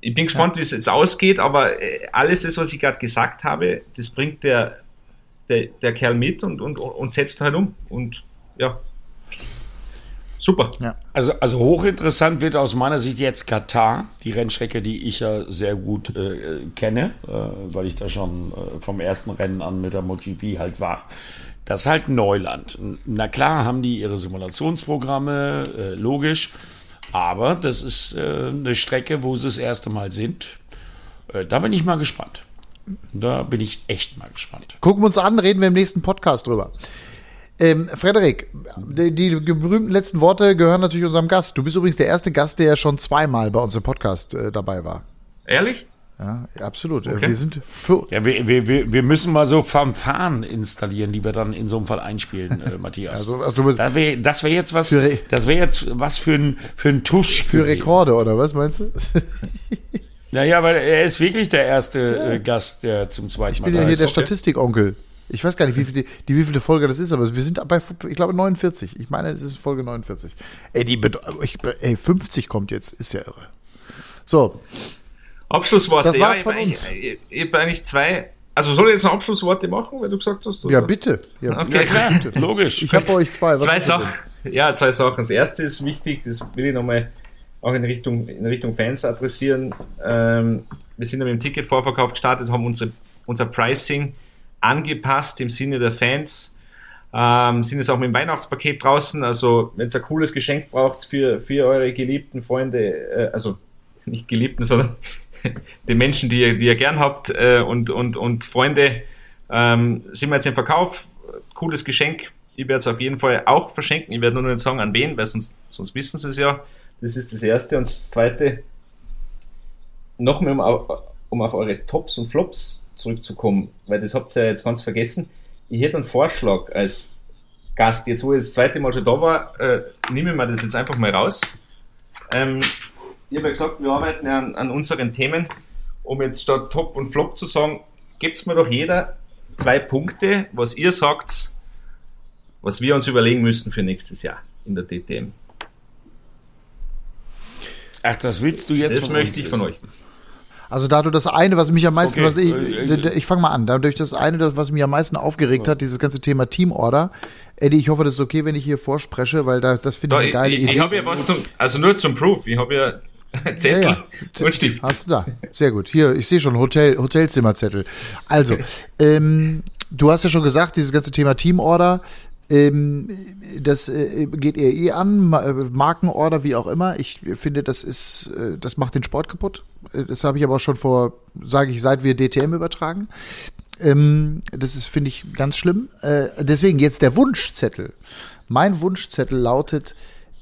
ich bin gespannt, ja. wie es jetzt ausgeht, aber äh, alles das, was ich gerade gesagt habe, das bringt der, der, der Kerl mit und, und, und setzt halt um. Und ja, super. Ja. Also, also hochinteressant wird aus meiner Sicht jetzt Katar, die Rennstrecke, die ich ja sehr gut äh, kenne, äh, weil ich da schon äh, vom ersten Rennen an mit der MotoGP halt war. Das ist halt Neuland. Na klar haben die ihre Simulationsprogramme, äh, logisch, aber das ist äh, eine Strecke, wo sie das erste Mal sind. Äh, da bin ich mal gespannt. Da bin ich echt mal gespannt. Gucken wir uns an, reden wir im nächsten Podcast drüber. Ähm, Frederik, die, die, berühmten letzten Worte gehören natürlich unserem Gast. Du bist übrigens der erste Gast, der ja schon zweimal bei uns im Podcast äh, dabei war. Ehrlich? Ja, absolut. Äh, okay. Wir sind für ja, wir, wir, wir müssen mal so Fanfaren installieren, die wir dann in so einem Fall einspielen, äh, Matthias. Also, also du das wäre wär jetzt was, das wäre jetzt was für ein, für ein Tusch. Für gewesen. Rekorde, oder was meinst du? naja, weil er ist wirklich der erste äh, Gast, der zum zweiten Mal Ich bin ja hier der Statistikonkel. Ich weiß gar nicht, wie viel, die, wie viele Folge das ist, aber wir sind bei, ich glaube, 49. Ich meine, es ist Folge 49. Ey, die, ich, ey 50 kommt jetzt, ist ja irre. So. Abschlussworte. Das war's ja, von ich, uns. Ich, ich, habe eigentlich zwei. Also soll ich jetzt noch Abschlussworte machen, weil du gesagt hast? Oder? Ja, bitte. Ja, okay. ja bitte. logisch. Ich habe euch zwei. Was zwei Sachen. Ja, zwei Sachen. Das erste ist wichtig, das will ich nochmal auch in Richtung, in Richtung Fans adressieren. Ähm, wir sind ja mit dem Ticketvorverkauf gestartet, haben unsere, unser Pricing angepasst im Sinne der Fans. Ähm, sind jetzt auch mit dem Weihnachtspaket draußen. Also, wenn ihr ein cooles Geschenk braucht für, für eure geliebten Freunde, äh, also nicht geliebten, sondern die Menschen, die ihr, die ihr gern habt äh, und, und, und Freunde, ähm, sind wir jetzt im Verkauf. Cooles Geschenk. Ich werde es auf jeden Fall auch verschenken. Ich werde nur nicht sagen, an wen, weil sonst, sonst wissen sie es ja. Das ist das Erste. Und das Zweite, nochmal um, um auf eure Tops und Flops zurückzukommen, weil das habt ihr ja jetzt ganz vergessen. Ich hätte einen Vorschlag als Gast, jetzt wo ich das zweite Mal schon da war, äh, nehme ich mir das jetzt einfach mal raus. Ähm, ich habe ja gesagt, wir arbeiten ja an, an, unseren Themen. Um jetzt statt Top und Flop zu sagen, gebt mir doch jeder zwei Punkte, was ihr sagt, was wir uns überlegen müssen für nächstes Jahr in der DTM. Ach, das willst du jetzt Das möchte ich von euch wissen. Also da du das eine, was mich am meisten, okay. was ich, äh, äh, ich fange mal an, dadurch das eine, was mich am meisten aufgeregt hat, dieses ganze Thema Teamorder. Eddie, ich hoffe, das ist okay, wenn ich hier vorspreche, weil da, das finde ich eine geile ich, Idee. Ich habe ja was zum, also nur zum Proof, ich habe ja Zettel Ja, ja. und Stift. Hast du da. Sehr gut. Hier, ich sehe schon Hotel, Hotelzimmerzettel. Also, ähm, du hast ja schon gesagt, dieses ganze Thema Teamorder, das äh, geht ihr eh an, äh, Markenorder, wie auch immer. Ich finde, das ist, äh, das macht den Sport kaputt. Das habe ich aber auch schon vor, sage ich, seit wir DTM übertragen. Ähm, das ist, finde ich, ganz schlimm. Deswegen jetzt der Wunschzettel. Mein Wunschzettel lautet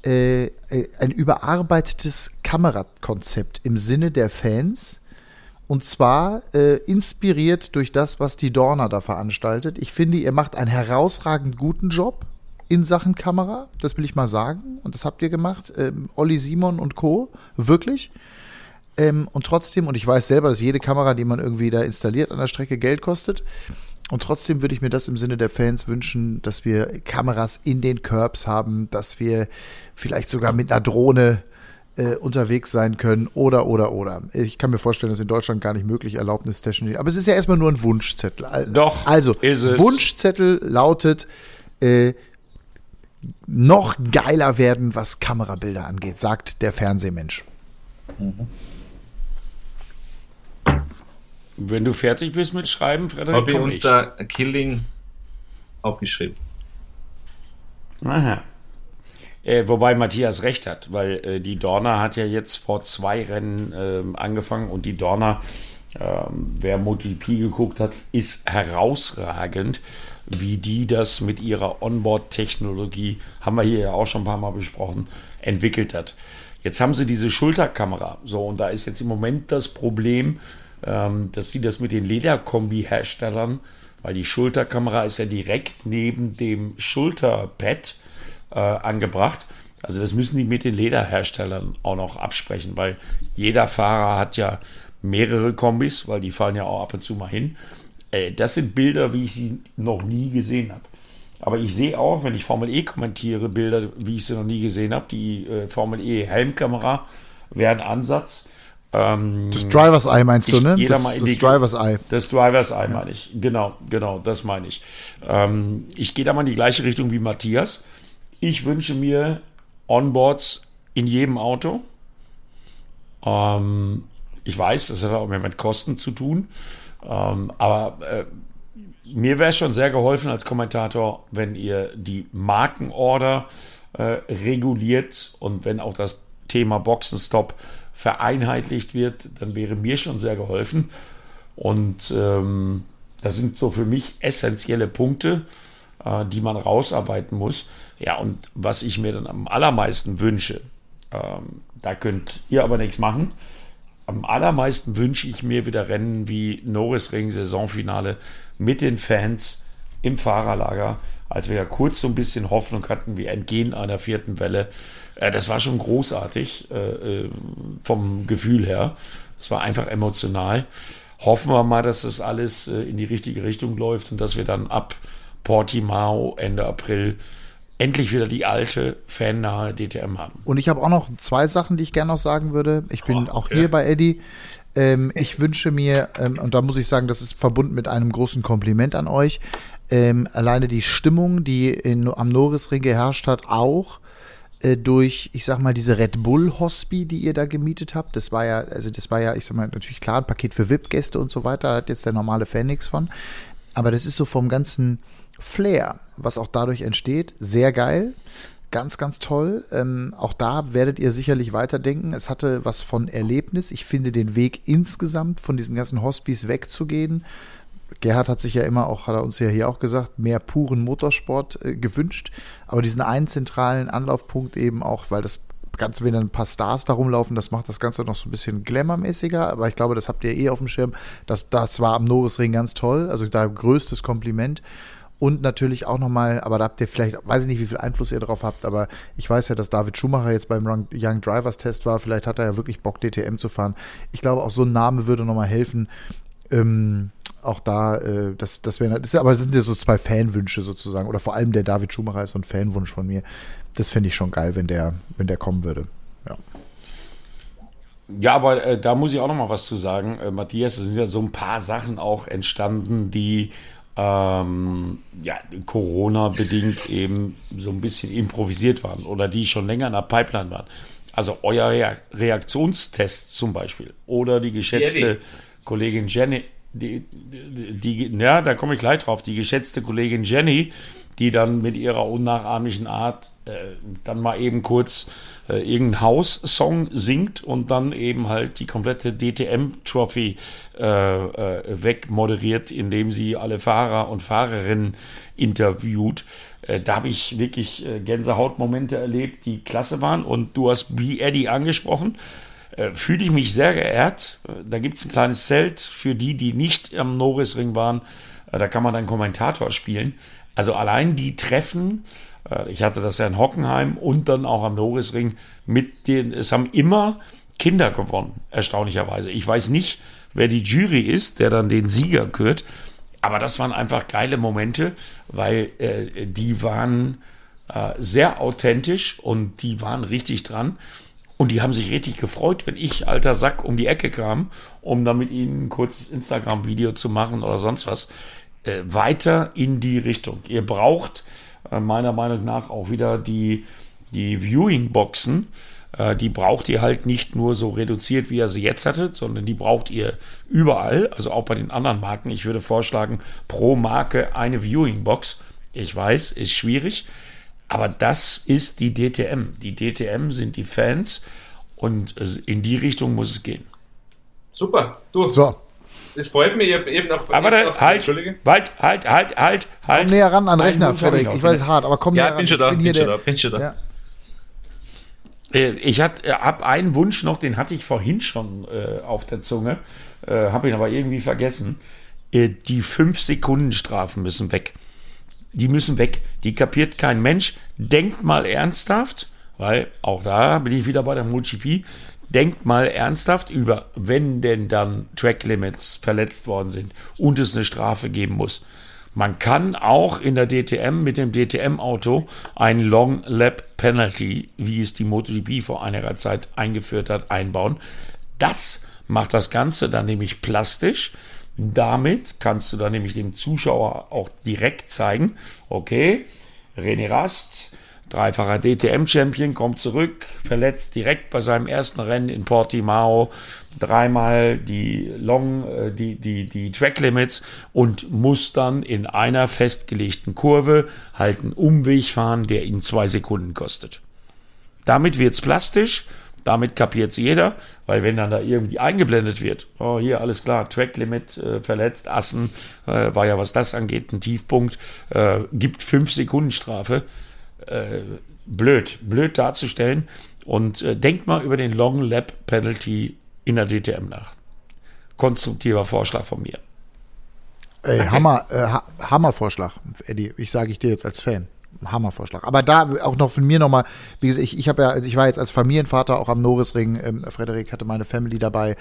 ein überarbeitetes Kamerakonzept im Sinne der Fans. Und zwar äh, inspiriert durch das, was die Dorna da veranstaltet. Ich finde, ihr macht einen herausragend guten Job in Sachen Kamera. Das will ich mal sagen. Und das habt ihr gemacht. Ähm, Olli Simon und Co. Wirklich. Ähm, und trotzdem, und ich weiß selber, dass jede Kamera, die man irgendwie da installiert an der Strecke, Geld kostet. Und trotzdem würde ich mir das im Sinne der Fans wünschen, dass wir Kameras in den Curbs haben, dass wir vielleicht sogar mit einer Drohne äh, unterwegs sein können oder, oder, oder. Ich kann mir vorstellen, dass in Deutschland gar nicht möglich erlaubnistechnisch. Aber es ist ja erstmal nur ein Wunschzettel. Doch, Also, ist es. Wunschzettel lautet, äh, noch geiler werden, was Kamerabilder angeht, sagt der Fernsehmensch. Wenn du fertig bist mit Schreiben, Frederik, Habe ich unter Killing aufgeschrieben. Aha. Äh, wobei Matthias recht hat, weil äh, die Dorna hat ja jetzt vor zwei Rennen ähm, angefangen und die Dorna, ähm, wer MotoGP geguckt hat, ist herausragend, wie die das mit ihrer Onboard-Technologie, haben wir hier ja auch schon ein paar Mal besprochen, entwickelt hat. Jetzt haben sie diese Schulterkamera. So, und da ist jetzt im Moment das Problem, ähm, dass sie das mit den Lederkombi-Herstellern, weil die Schulterkamera ist ja direkt neben dem Schulterpad äh, angebracht. Also das müssen die mit den Lederherstellern auch noch absprechen, weil jeder Fahrer hat ja mehrere Kombis, weil die fahren ja auch ab und zu mal hin. Äh, das sind Bilder, wie ich sie noch nie gesehen habe. Aber ich sehe auch, wenn ich Formel E kommentiere, Bilder, wie ich sie noch nie gesehen habe. Die äh, Formel E Helmkamera wäre ein Ansatz. Ähm, Das Drivers Eye meinst du, Ich ne? geh da Das, mal in das die- Drivers Eye. das Drivers Eye meine ich. Genau, genau, das meine ich. Ähm, ich gehe da mal in die gleiche Richtung wie Matthias. Ich wünsche mir Onboards in jedem Auto. Ähm, ich weiß, das hat auch mehr mit Kosten zu tun. Ähm, aber äh, mir wäre schon sehr geholfen als Kommentator, wenn ihr die Markenorder äh, reguliert und wenn auch das Thema Boxenstopp vereinheitlicht wird, dann wäre mir schon sehr geholfen. Und ähm, das sind so für mich essentielle Punkte, äh, die man rausarbeiten muss. Ja, und was ich mir dann am allermeisten wünsche, ähm, da könnt ihr aber nichts machen. Am allermeisten wünsche ich mir wieder Rennen wie Norrisring Saisonfinale mit den Fans im Fahrerlager, als wir ja kurz so ein bisschen Hoffnung hatten, wir entgehen einer vierten Welle. Äh, das war schon großartig äh, äh, vom Gefühl her. Es war einfach emotional. Hoffen wir mal, dass das alles äh, in die richtige Richtung läuft und dass wir dann ab Portimao Ende April endlich wieder die alte fannahe DTM haben. Und ich habe auch noch zwei Sachen, die ich gerne noch sagen würde. Ich bin Oh, auch hier bei Eddie. Ähm, ich wünsche mir, ähm, und da muss ich sagen, das ist verbunden mit einem großen Kompliment an euch, ähm, alleine die Stimmung, die in, am Norrisring geherrscht hat, auch äh, durch, ich sag mal, diese Red Bull Hospi, die ihr da gemietet habt. Das war ja, also das war ja, ich sag mal, natürlich klar, ein Paket für VIP-Gäste und so weiter, da hat jetzt der normale Fan nichts von. Aber das ist so vom ganzen Flair, was auch dadurch entsteht, sehr geil. Ganz, ganz toll. Ähm, auch da werdet ihr sicherlich weiterdenken. Es hatte was von Erlebnis. Ich finde den Weg insgesamt von diesen ganzen Hospice wegzugehen. Gerhard hat sich ja immer auch, hat er uns ja hier auch gesagt, mehr puren Motorsport äh, gewünscht. Aber diesen einen zentralen Anlaufpunkt eben auch, weil das Ganze, wenn dann ein paar Stars da rumlaufen, das macht das Ganze noch so ein bisschen glamourmäßiger. Aber ich glaube, das habt ihr eh auf dem Schirm. Das, das war am Norrisring ganz toll. Also da größtes Kompliment. Und natürlich auch nochmal, aber da habt ihr vielleicht, weiß ich nicht, wie viel Einfluss ihr drauf habt, aber ich weiß ja, dass David Schumacher jetzt beim Young- Drivers Test war. Vielleicht hat er ja wirklich Bock, DTM zu fahren. Ich glaube, auch so ein Name würde nochmal helfen. Ähm, auch da, äh, das, das wäre, das aber das sind ja so zwei Fanwünsche sozusagen. Oder vor allem der David Schumacher ist so ein Fanwunsch von mir. Das fände ich schon geil, wenn der, wenn der kommen würde. Ja. Ja, aber äh, da muss ich auch noch mal was zu sagen, äh, Matthias. Es sind ja so ein paar Sachen auch entstanden, die ähm, ja, Corona-bedingt eben so ein bisschen improvisiert waren oder die schon länger in der Pipeline waren. Also euer Reaktionstest zum Beispiel. Oder die geschätzte Jenny. Kollegin Jenny, die, die, ja, da komme ich gleich drauf, die geschätzte Kollegin Jenny, die dann mit ihrer unnachahmlichen Art äh, dann mal eben kurz äh, irgendeinen House-Song singt und dann eben halt die komplette DTM-Trophy äh, äh, wegmoderiert, indem sie alle Fahrer und Fahrerinnen interviewt. Äh, da habe ich wirklich äh, Gänsehautmomente erlebt, die klasse waren. Und du hast B. Eddie angesprochen. Äh, Fühle ich mich sehr geehrt. Äh, Da gibt es ein kleines Zelt für die, die nicht am Norrisring waren. Äh, Da kann man dann Kommentator spielen. Also allein die Treffen, äh, ich hatte das ja in Hockenheim und dann auch am Norrisring mit den, es haben immer Kinder gewonnen, erstaunlicherweise. Ich weiß nicht, wer die Jury ist, der dann den Sieger kürt, aber das waren einfach geile Momente, weil äh, die waren äh, sehr authentisch und die waren richtig dran. Und die haben sich richtig gefreut, wenn ich, alter Sack, um die Ecke kam, um dann mit ihnen ein kurzes Instagram-Video zu machen oder sonst was. Äh, weiter in die Richtung. Ihr braucht äh, meiner Meinung nach auch wieder die, die Viewing-Boxen. Äh, die braucht ihr halt nicht nur so reduziert, wie ihr sie jetzt hattet, sondern die braucht ihr überall, also auch bei den anderen Marken. Ich würde vorschlagen, pro Marke eine Viewing-Box. Ich weiß, ist schwierig. Aber das ist die DTM. Die DTM sind die Fans und äh, in die Richtung muss es gehen. Super. Du, So, es freut mich, ich hab eben noch. Aber eben da, noch- halt, Entschuldige. halt, halt, halt, halt, halt. komm näher ran an den Einen Rechner, Frederik. Ich weiß, hart, aber komm Ja, näher ran. bin schon da, Ich bin schon da, bin schon da. Ja. Äh, Ich hatte, hab einen Wunsch noch, den hatte ich vorhin schon äh, auf der Zunge, äh, habe ihn aber irgendwie vergessen. Äh, die 5-Sekunden-Strafen müssen weg. Die müssen weg. Die kapiert kein Mensch. Denkt mal ernsthaft, weil auch da bin ich wieder bei der MotoGP. Denkt mal ernsthaft über, wenn denn dann Track Limits verletzt worden sind und es eine Strafe geben muss. Man kann auch in der DTM mit dem DTM-Auto ein Long Lap Penalty, wie es die MotoGP vor einiger Zeit eingeführt hat, einbauen. Das macht das Ganze dann nämlich plastisch. Damit kannst du dann nämlich dem Zuschauer auch direkt zeigen, okay, René Rast, dreifacher DTM-Champion, kommt zurück, verletzt direkt bei seinem ersten Rennen in Portimao, dreimal die Long, äh, die, die, die Track Limits und muss dann in einer festgelegten Kurve halt einen Umweg fahren, der ihn zwei Sekunden kostet. Damit wird's plastisch, damit kapiert's jeder, weil wenn dann da irgendwie eingeblendet wird, oh hier alles klar, Tracklimit äh, verletzt, Assen, äh, war ja was das angeht, ein Tiefpunkt, äh, gibt fünf Sekunden Strafe, äh, blöd, blöd darzustellen und äh, denkt mal über den Long Lap Penalty in der DTM nach. Konstruktiver Vorschlag von mir. Ey, Hammer, äh, ha Hammervorschlag, Eddie. Ich sage ich dir jetzt als Fan. Hammervorschlag. Aber da auch noch von mir nochmal, wie gesagt, ich, ich habe ja, ich war jetzt als Familienvater auch am Norrisring. Ähm, Frederik hatte meine Family dabei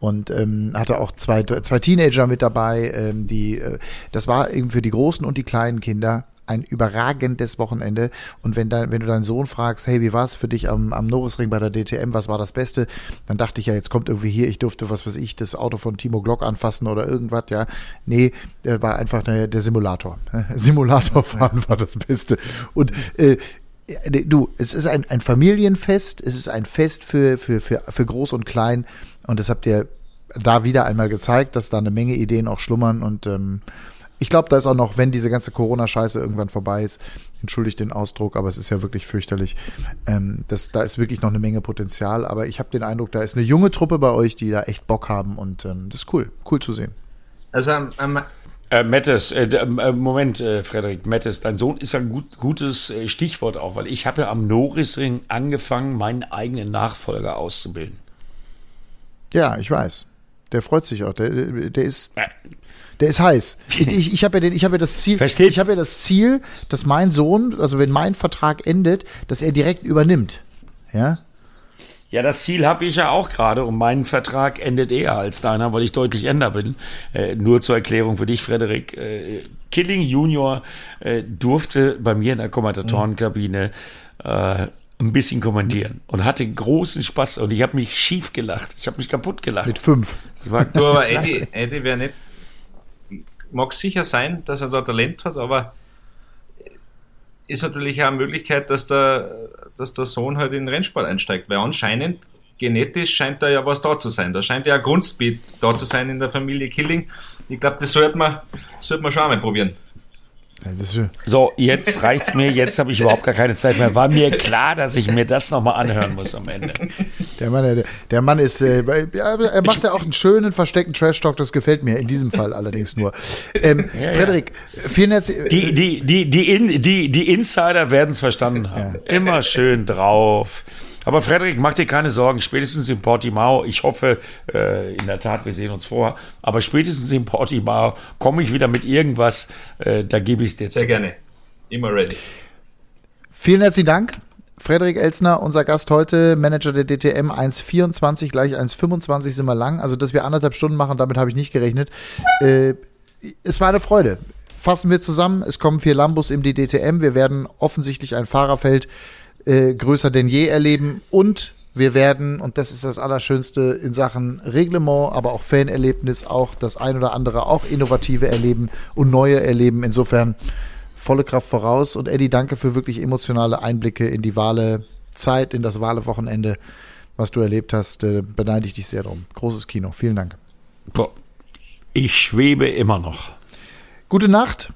und ähm, hatte auch zwei, zwei Teenager mit dabei. Ähm, die, äh, das war eben für die großen und die kleinen Kinder ein überragendes Wochenende. Und wenn, dein, wenn du deinen Sohn fragst, hey, wie war es für dich am, am Norrisring bei der DTM, was war das Beste? Dann dachte ich ja, jetzt kommt irgendwie hier, ich durfte, was weiß ich, das Auto von Timo Glock anfassen oder irgendwas, ja. Nee, äh, war einfach der, der Simulator. Simulatorfahren war das Beste. Und äh, du, es ist ein, ein Familienfest, es ist ein Fest für, für, für, für Groß und Klein. Und das habt ihr da wieder einmal gezeigt, dass da eine Menge Ideen auch schlummern und ähm, ich glaube, da ist auch noch, wenn diese ganze Corona-Scheiße irgendwann vorbei ist, entschuldigt den Ausdruck, aber es ist ja wirklich fürchterlich. Ähm, das, da ist wirklich noch eine Menge Potenzial, aber ich habe den Eindruck, da ist eine junge Truppe bei euch, die da echt Bock haben und ähm, das ist cool, cool zu sehen. Also am, am, Äh, Mattes, äh, d- äh, Moment, äh, Frederik, Mattes, dein Sohn ist ein gut, gutes äh, Stichwort auch, weil ich habe ja am Norrisring angefangen, meinen eigenen Nachfolger auszubilden. Ja, ich weiß. Der freut sich auch. Der, der ist. Der ist heiß. Ich, ich, ich habe ja, den, ich habe ja das Ziel. Versteht. Ich habe ja das Ziel, dass mein Sohn, also wenn mein Vertrag endet, dass er direkt übernimmt. Ja. Ja, das Ziel habe ich ja auch gerade und mein Vertrag endet eher als deiner, weil ich deutlich älter bin. Äh, nur zur Erklärung für dich, Frederik. Äh, Killing Junior äh, durfte bei mir in der Kommentatorenkabine äh, ein bisschen kommentieren und hatte großen Spaß und ich habe mich schief gelacht. Ich habe mich kaputt gelacht. Mit fünf. Das war du, aber klasse. Eddie, Eddie wäre nicht. Mag sicher sein, dass er da Talent hat, aber ist natürlich auch eine Möglichkeit, dass der, dass der Sohn halt in den Rennsport einsteigt, weil anscheinend genetisch scheint da ja was da zu sein. Da scheint ja ein Grundspeed da zu sein in der Familie Killing. Ich glaube, das sollte man, sollte man schon einmal probieren. So, jetzt reicht's mir, jetzt habe ich überhaupt gar keine Zeit mehr. War mir klar, dass ich mir das nochmal anhören muss am Ende. Der Mann, der, der Mann ist, äh, er macht ja auch einen schönen, versteckten Trash-Talk, das gefällt mir, in diesem Fall allerdings nur. Ähm, ja, Frederik, vielen herzlichen Die, die, die, die, in, die, die Insider werden es verstanden haben. Ja. Immer schön drauf. Aber Frederik, mach dir keine Sorgen, spätestens in Portimao, ich hoffe, äh, in der Tat, wir sehen uns vor, aber spätestens in Portimao komme ich wieder mit irgendwas, äh, da gebe ich es dir Sehr zu. gerne. Immer ready. Vielen herzlichen Dank. Frederik Elsner, unser Gast heute, Manager der DTM, 1,24, gleich 1,25 sind wir lang. Also, dass wir anderthalb Stunden machen, damit habe ich nicht gerechnet. Äh, es war eine Freude. Fassen wir zusammen, es kommen vier Lambos im DTM. Wir werden offensichtlich ein Fahrerfeld äh, größer denn je erleben und wir werden, und das ist das Allerschönste in Sachen Reglement, aber auch Fanerlebnis, auch das ein oder andere, auch innovative erleben und neue erleben. Insofern volle Kraft voraus. Und Eddie, danke für wirklich emotionale Einblicke in die Wahlezeit, in das Wahlwochenende, was du erlebt hast. Äh, beneide ich dich sehr drum. Großes Kino. Vielen Dank. Ich schwebe immer noch. Gute Nacht.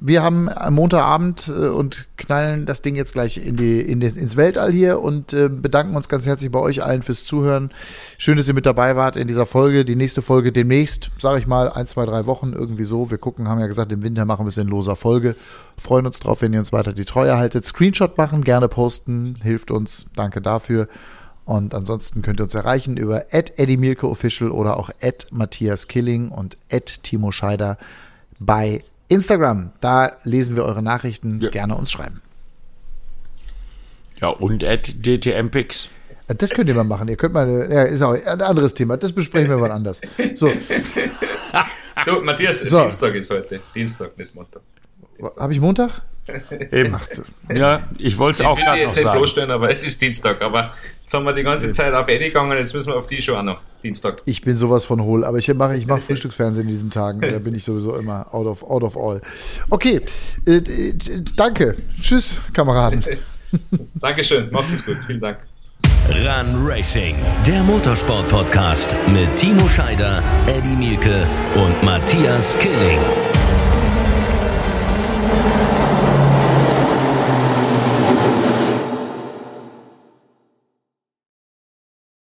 Wir haben Montagabend äh, und knallen das Ding jetzt gleich in die, in die, ins Weltall hier und äh, bedanken uns ganz herzlich bei euch allen fürs Zuhören. Schön, dass ihr mit dabei wart in dieser Folge. Die nächste Folge demnächst, sage ich mal, ein, zwei, drei Wochen irgendwie so. Wir gucken, haben ja gesagt, im Winter machen wir es in loser Folge. Freuen uns drauf, wenn ihr uns weiter die Treue haltet. Screenshot machen, gerne posten, hilft uns. Danke dafür. Und ansonsten könnt ihr uns erreichen über Eddie Mielke Official oder auch Matthias Killing und Timo Scheider bei Instagram, da lesen wir eure Nachrichten. Ja. Gerne uns schreiben. Ja, und at DTMPix. Das könnt ihr mal machen. Ihr könnt mal, ja, ist auch ein anderes Thema. Das besprechen wir mal anders. So. du, Matthias, so. Dienstag ist heute. Dienstag, nicht Montag. Habe ich Montag? Eben. Ja, ich wollte es auch gerade noch sagen. Bloßstellen, aber es ist Dienstag. Aber jetzt haben wir die ganze Zeit auf Eddie gegangen, jetzt müssen wir auf die schon auch noch. Dienstag. Ich bin sowas von hohl, aber ich mache ich mach Frühstücksfernsehen in diesen Tagen. Da bin ich sowieso immer out of, out of all. Okay, äh, danke. Tschüss, Kameraden. Dankeschön, macht es gut. Vielen Dank. Run Racing, der Motorsport-Podcast mit Timo Scheider, Eddie Mielke und Matthias Killing.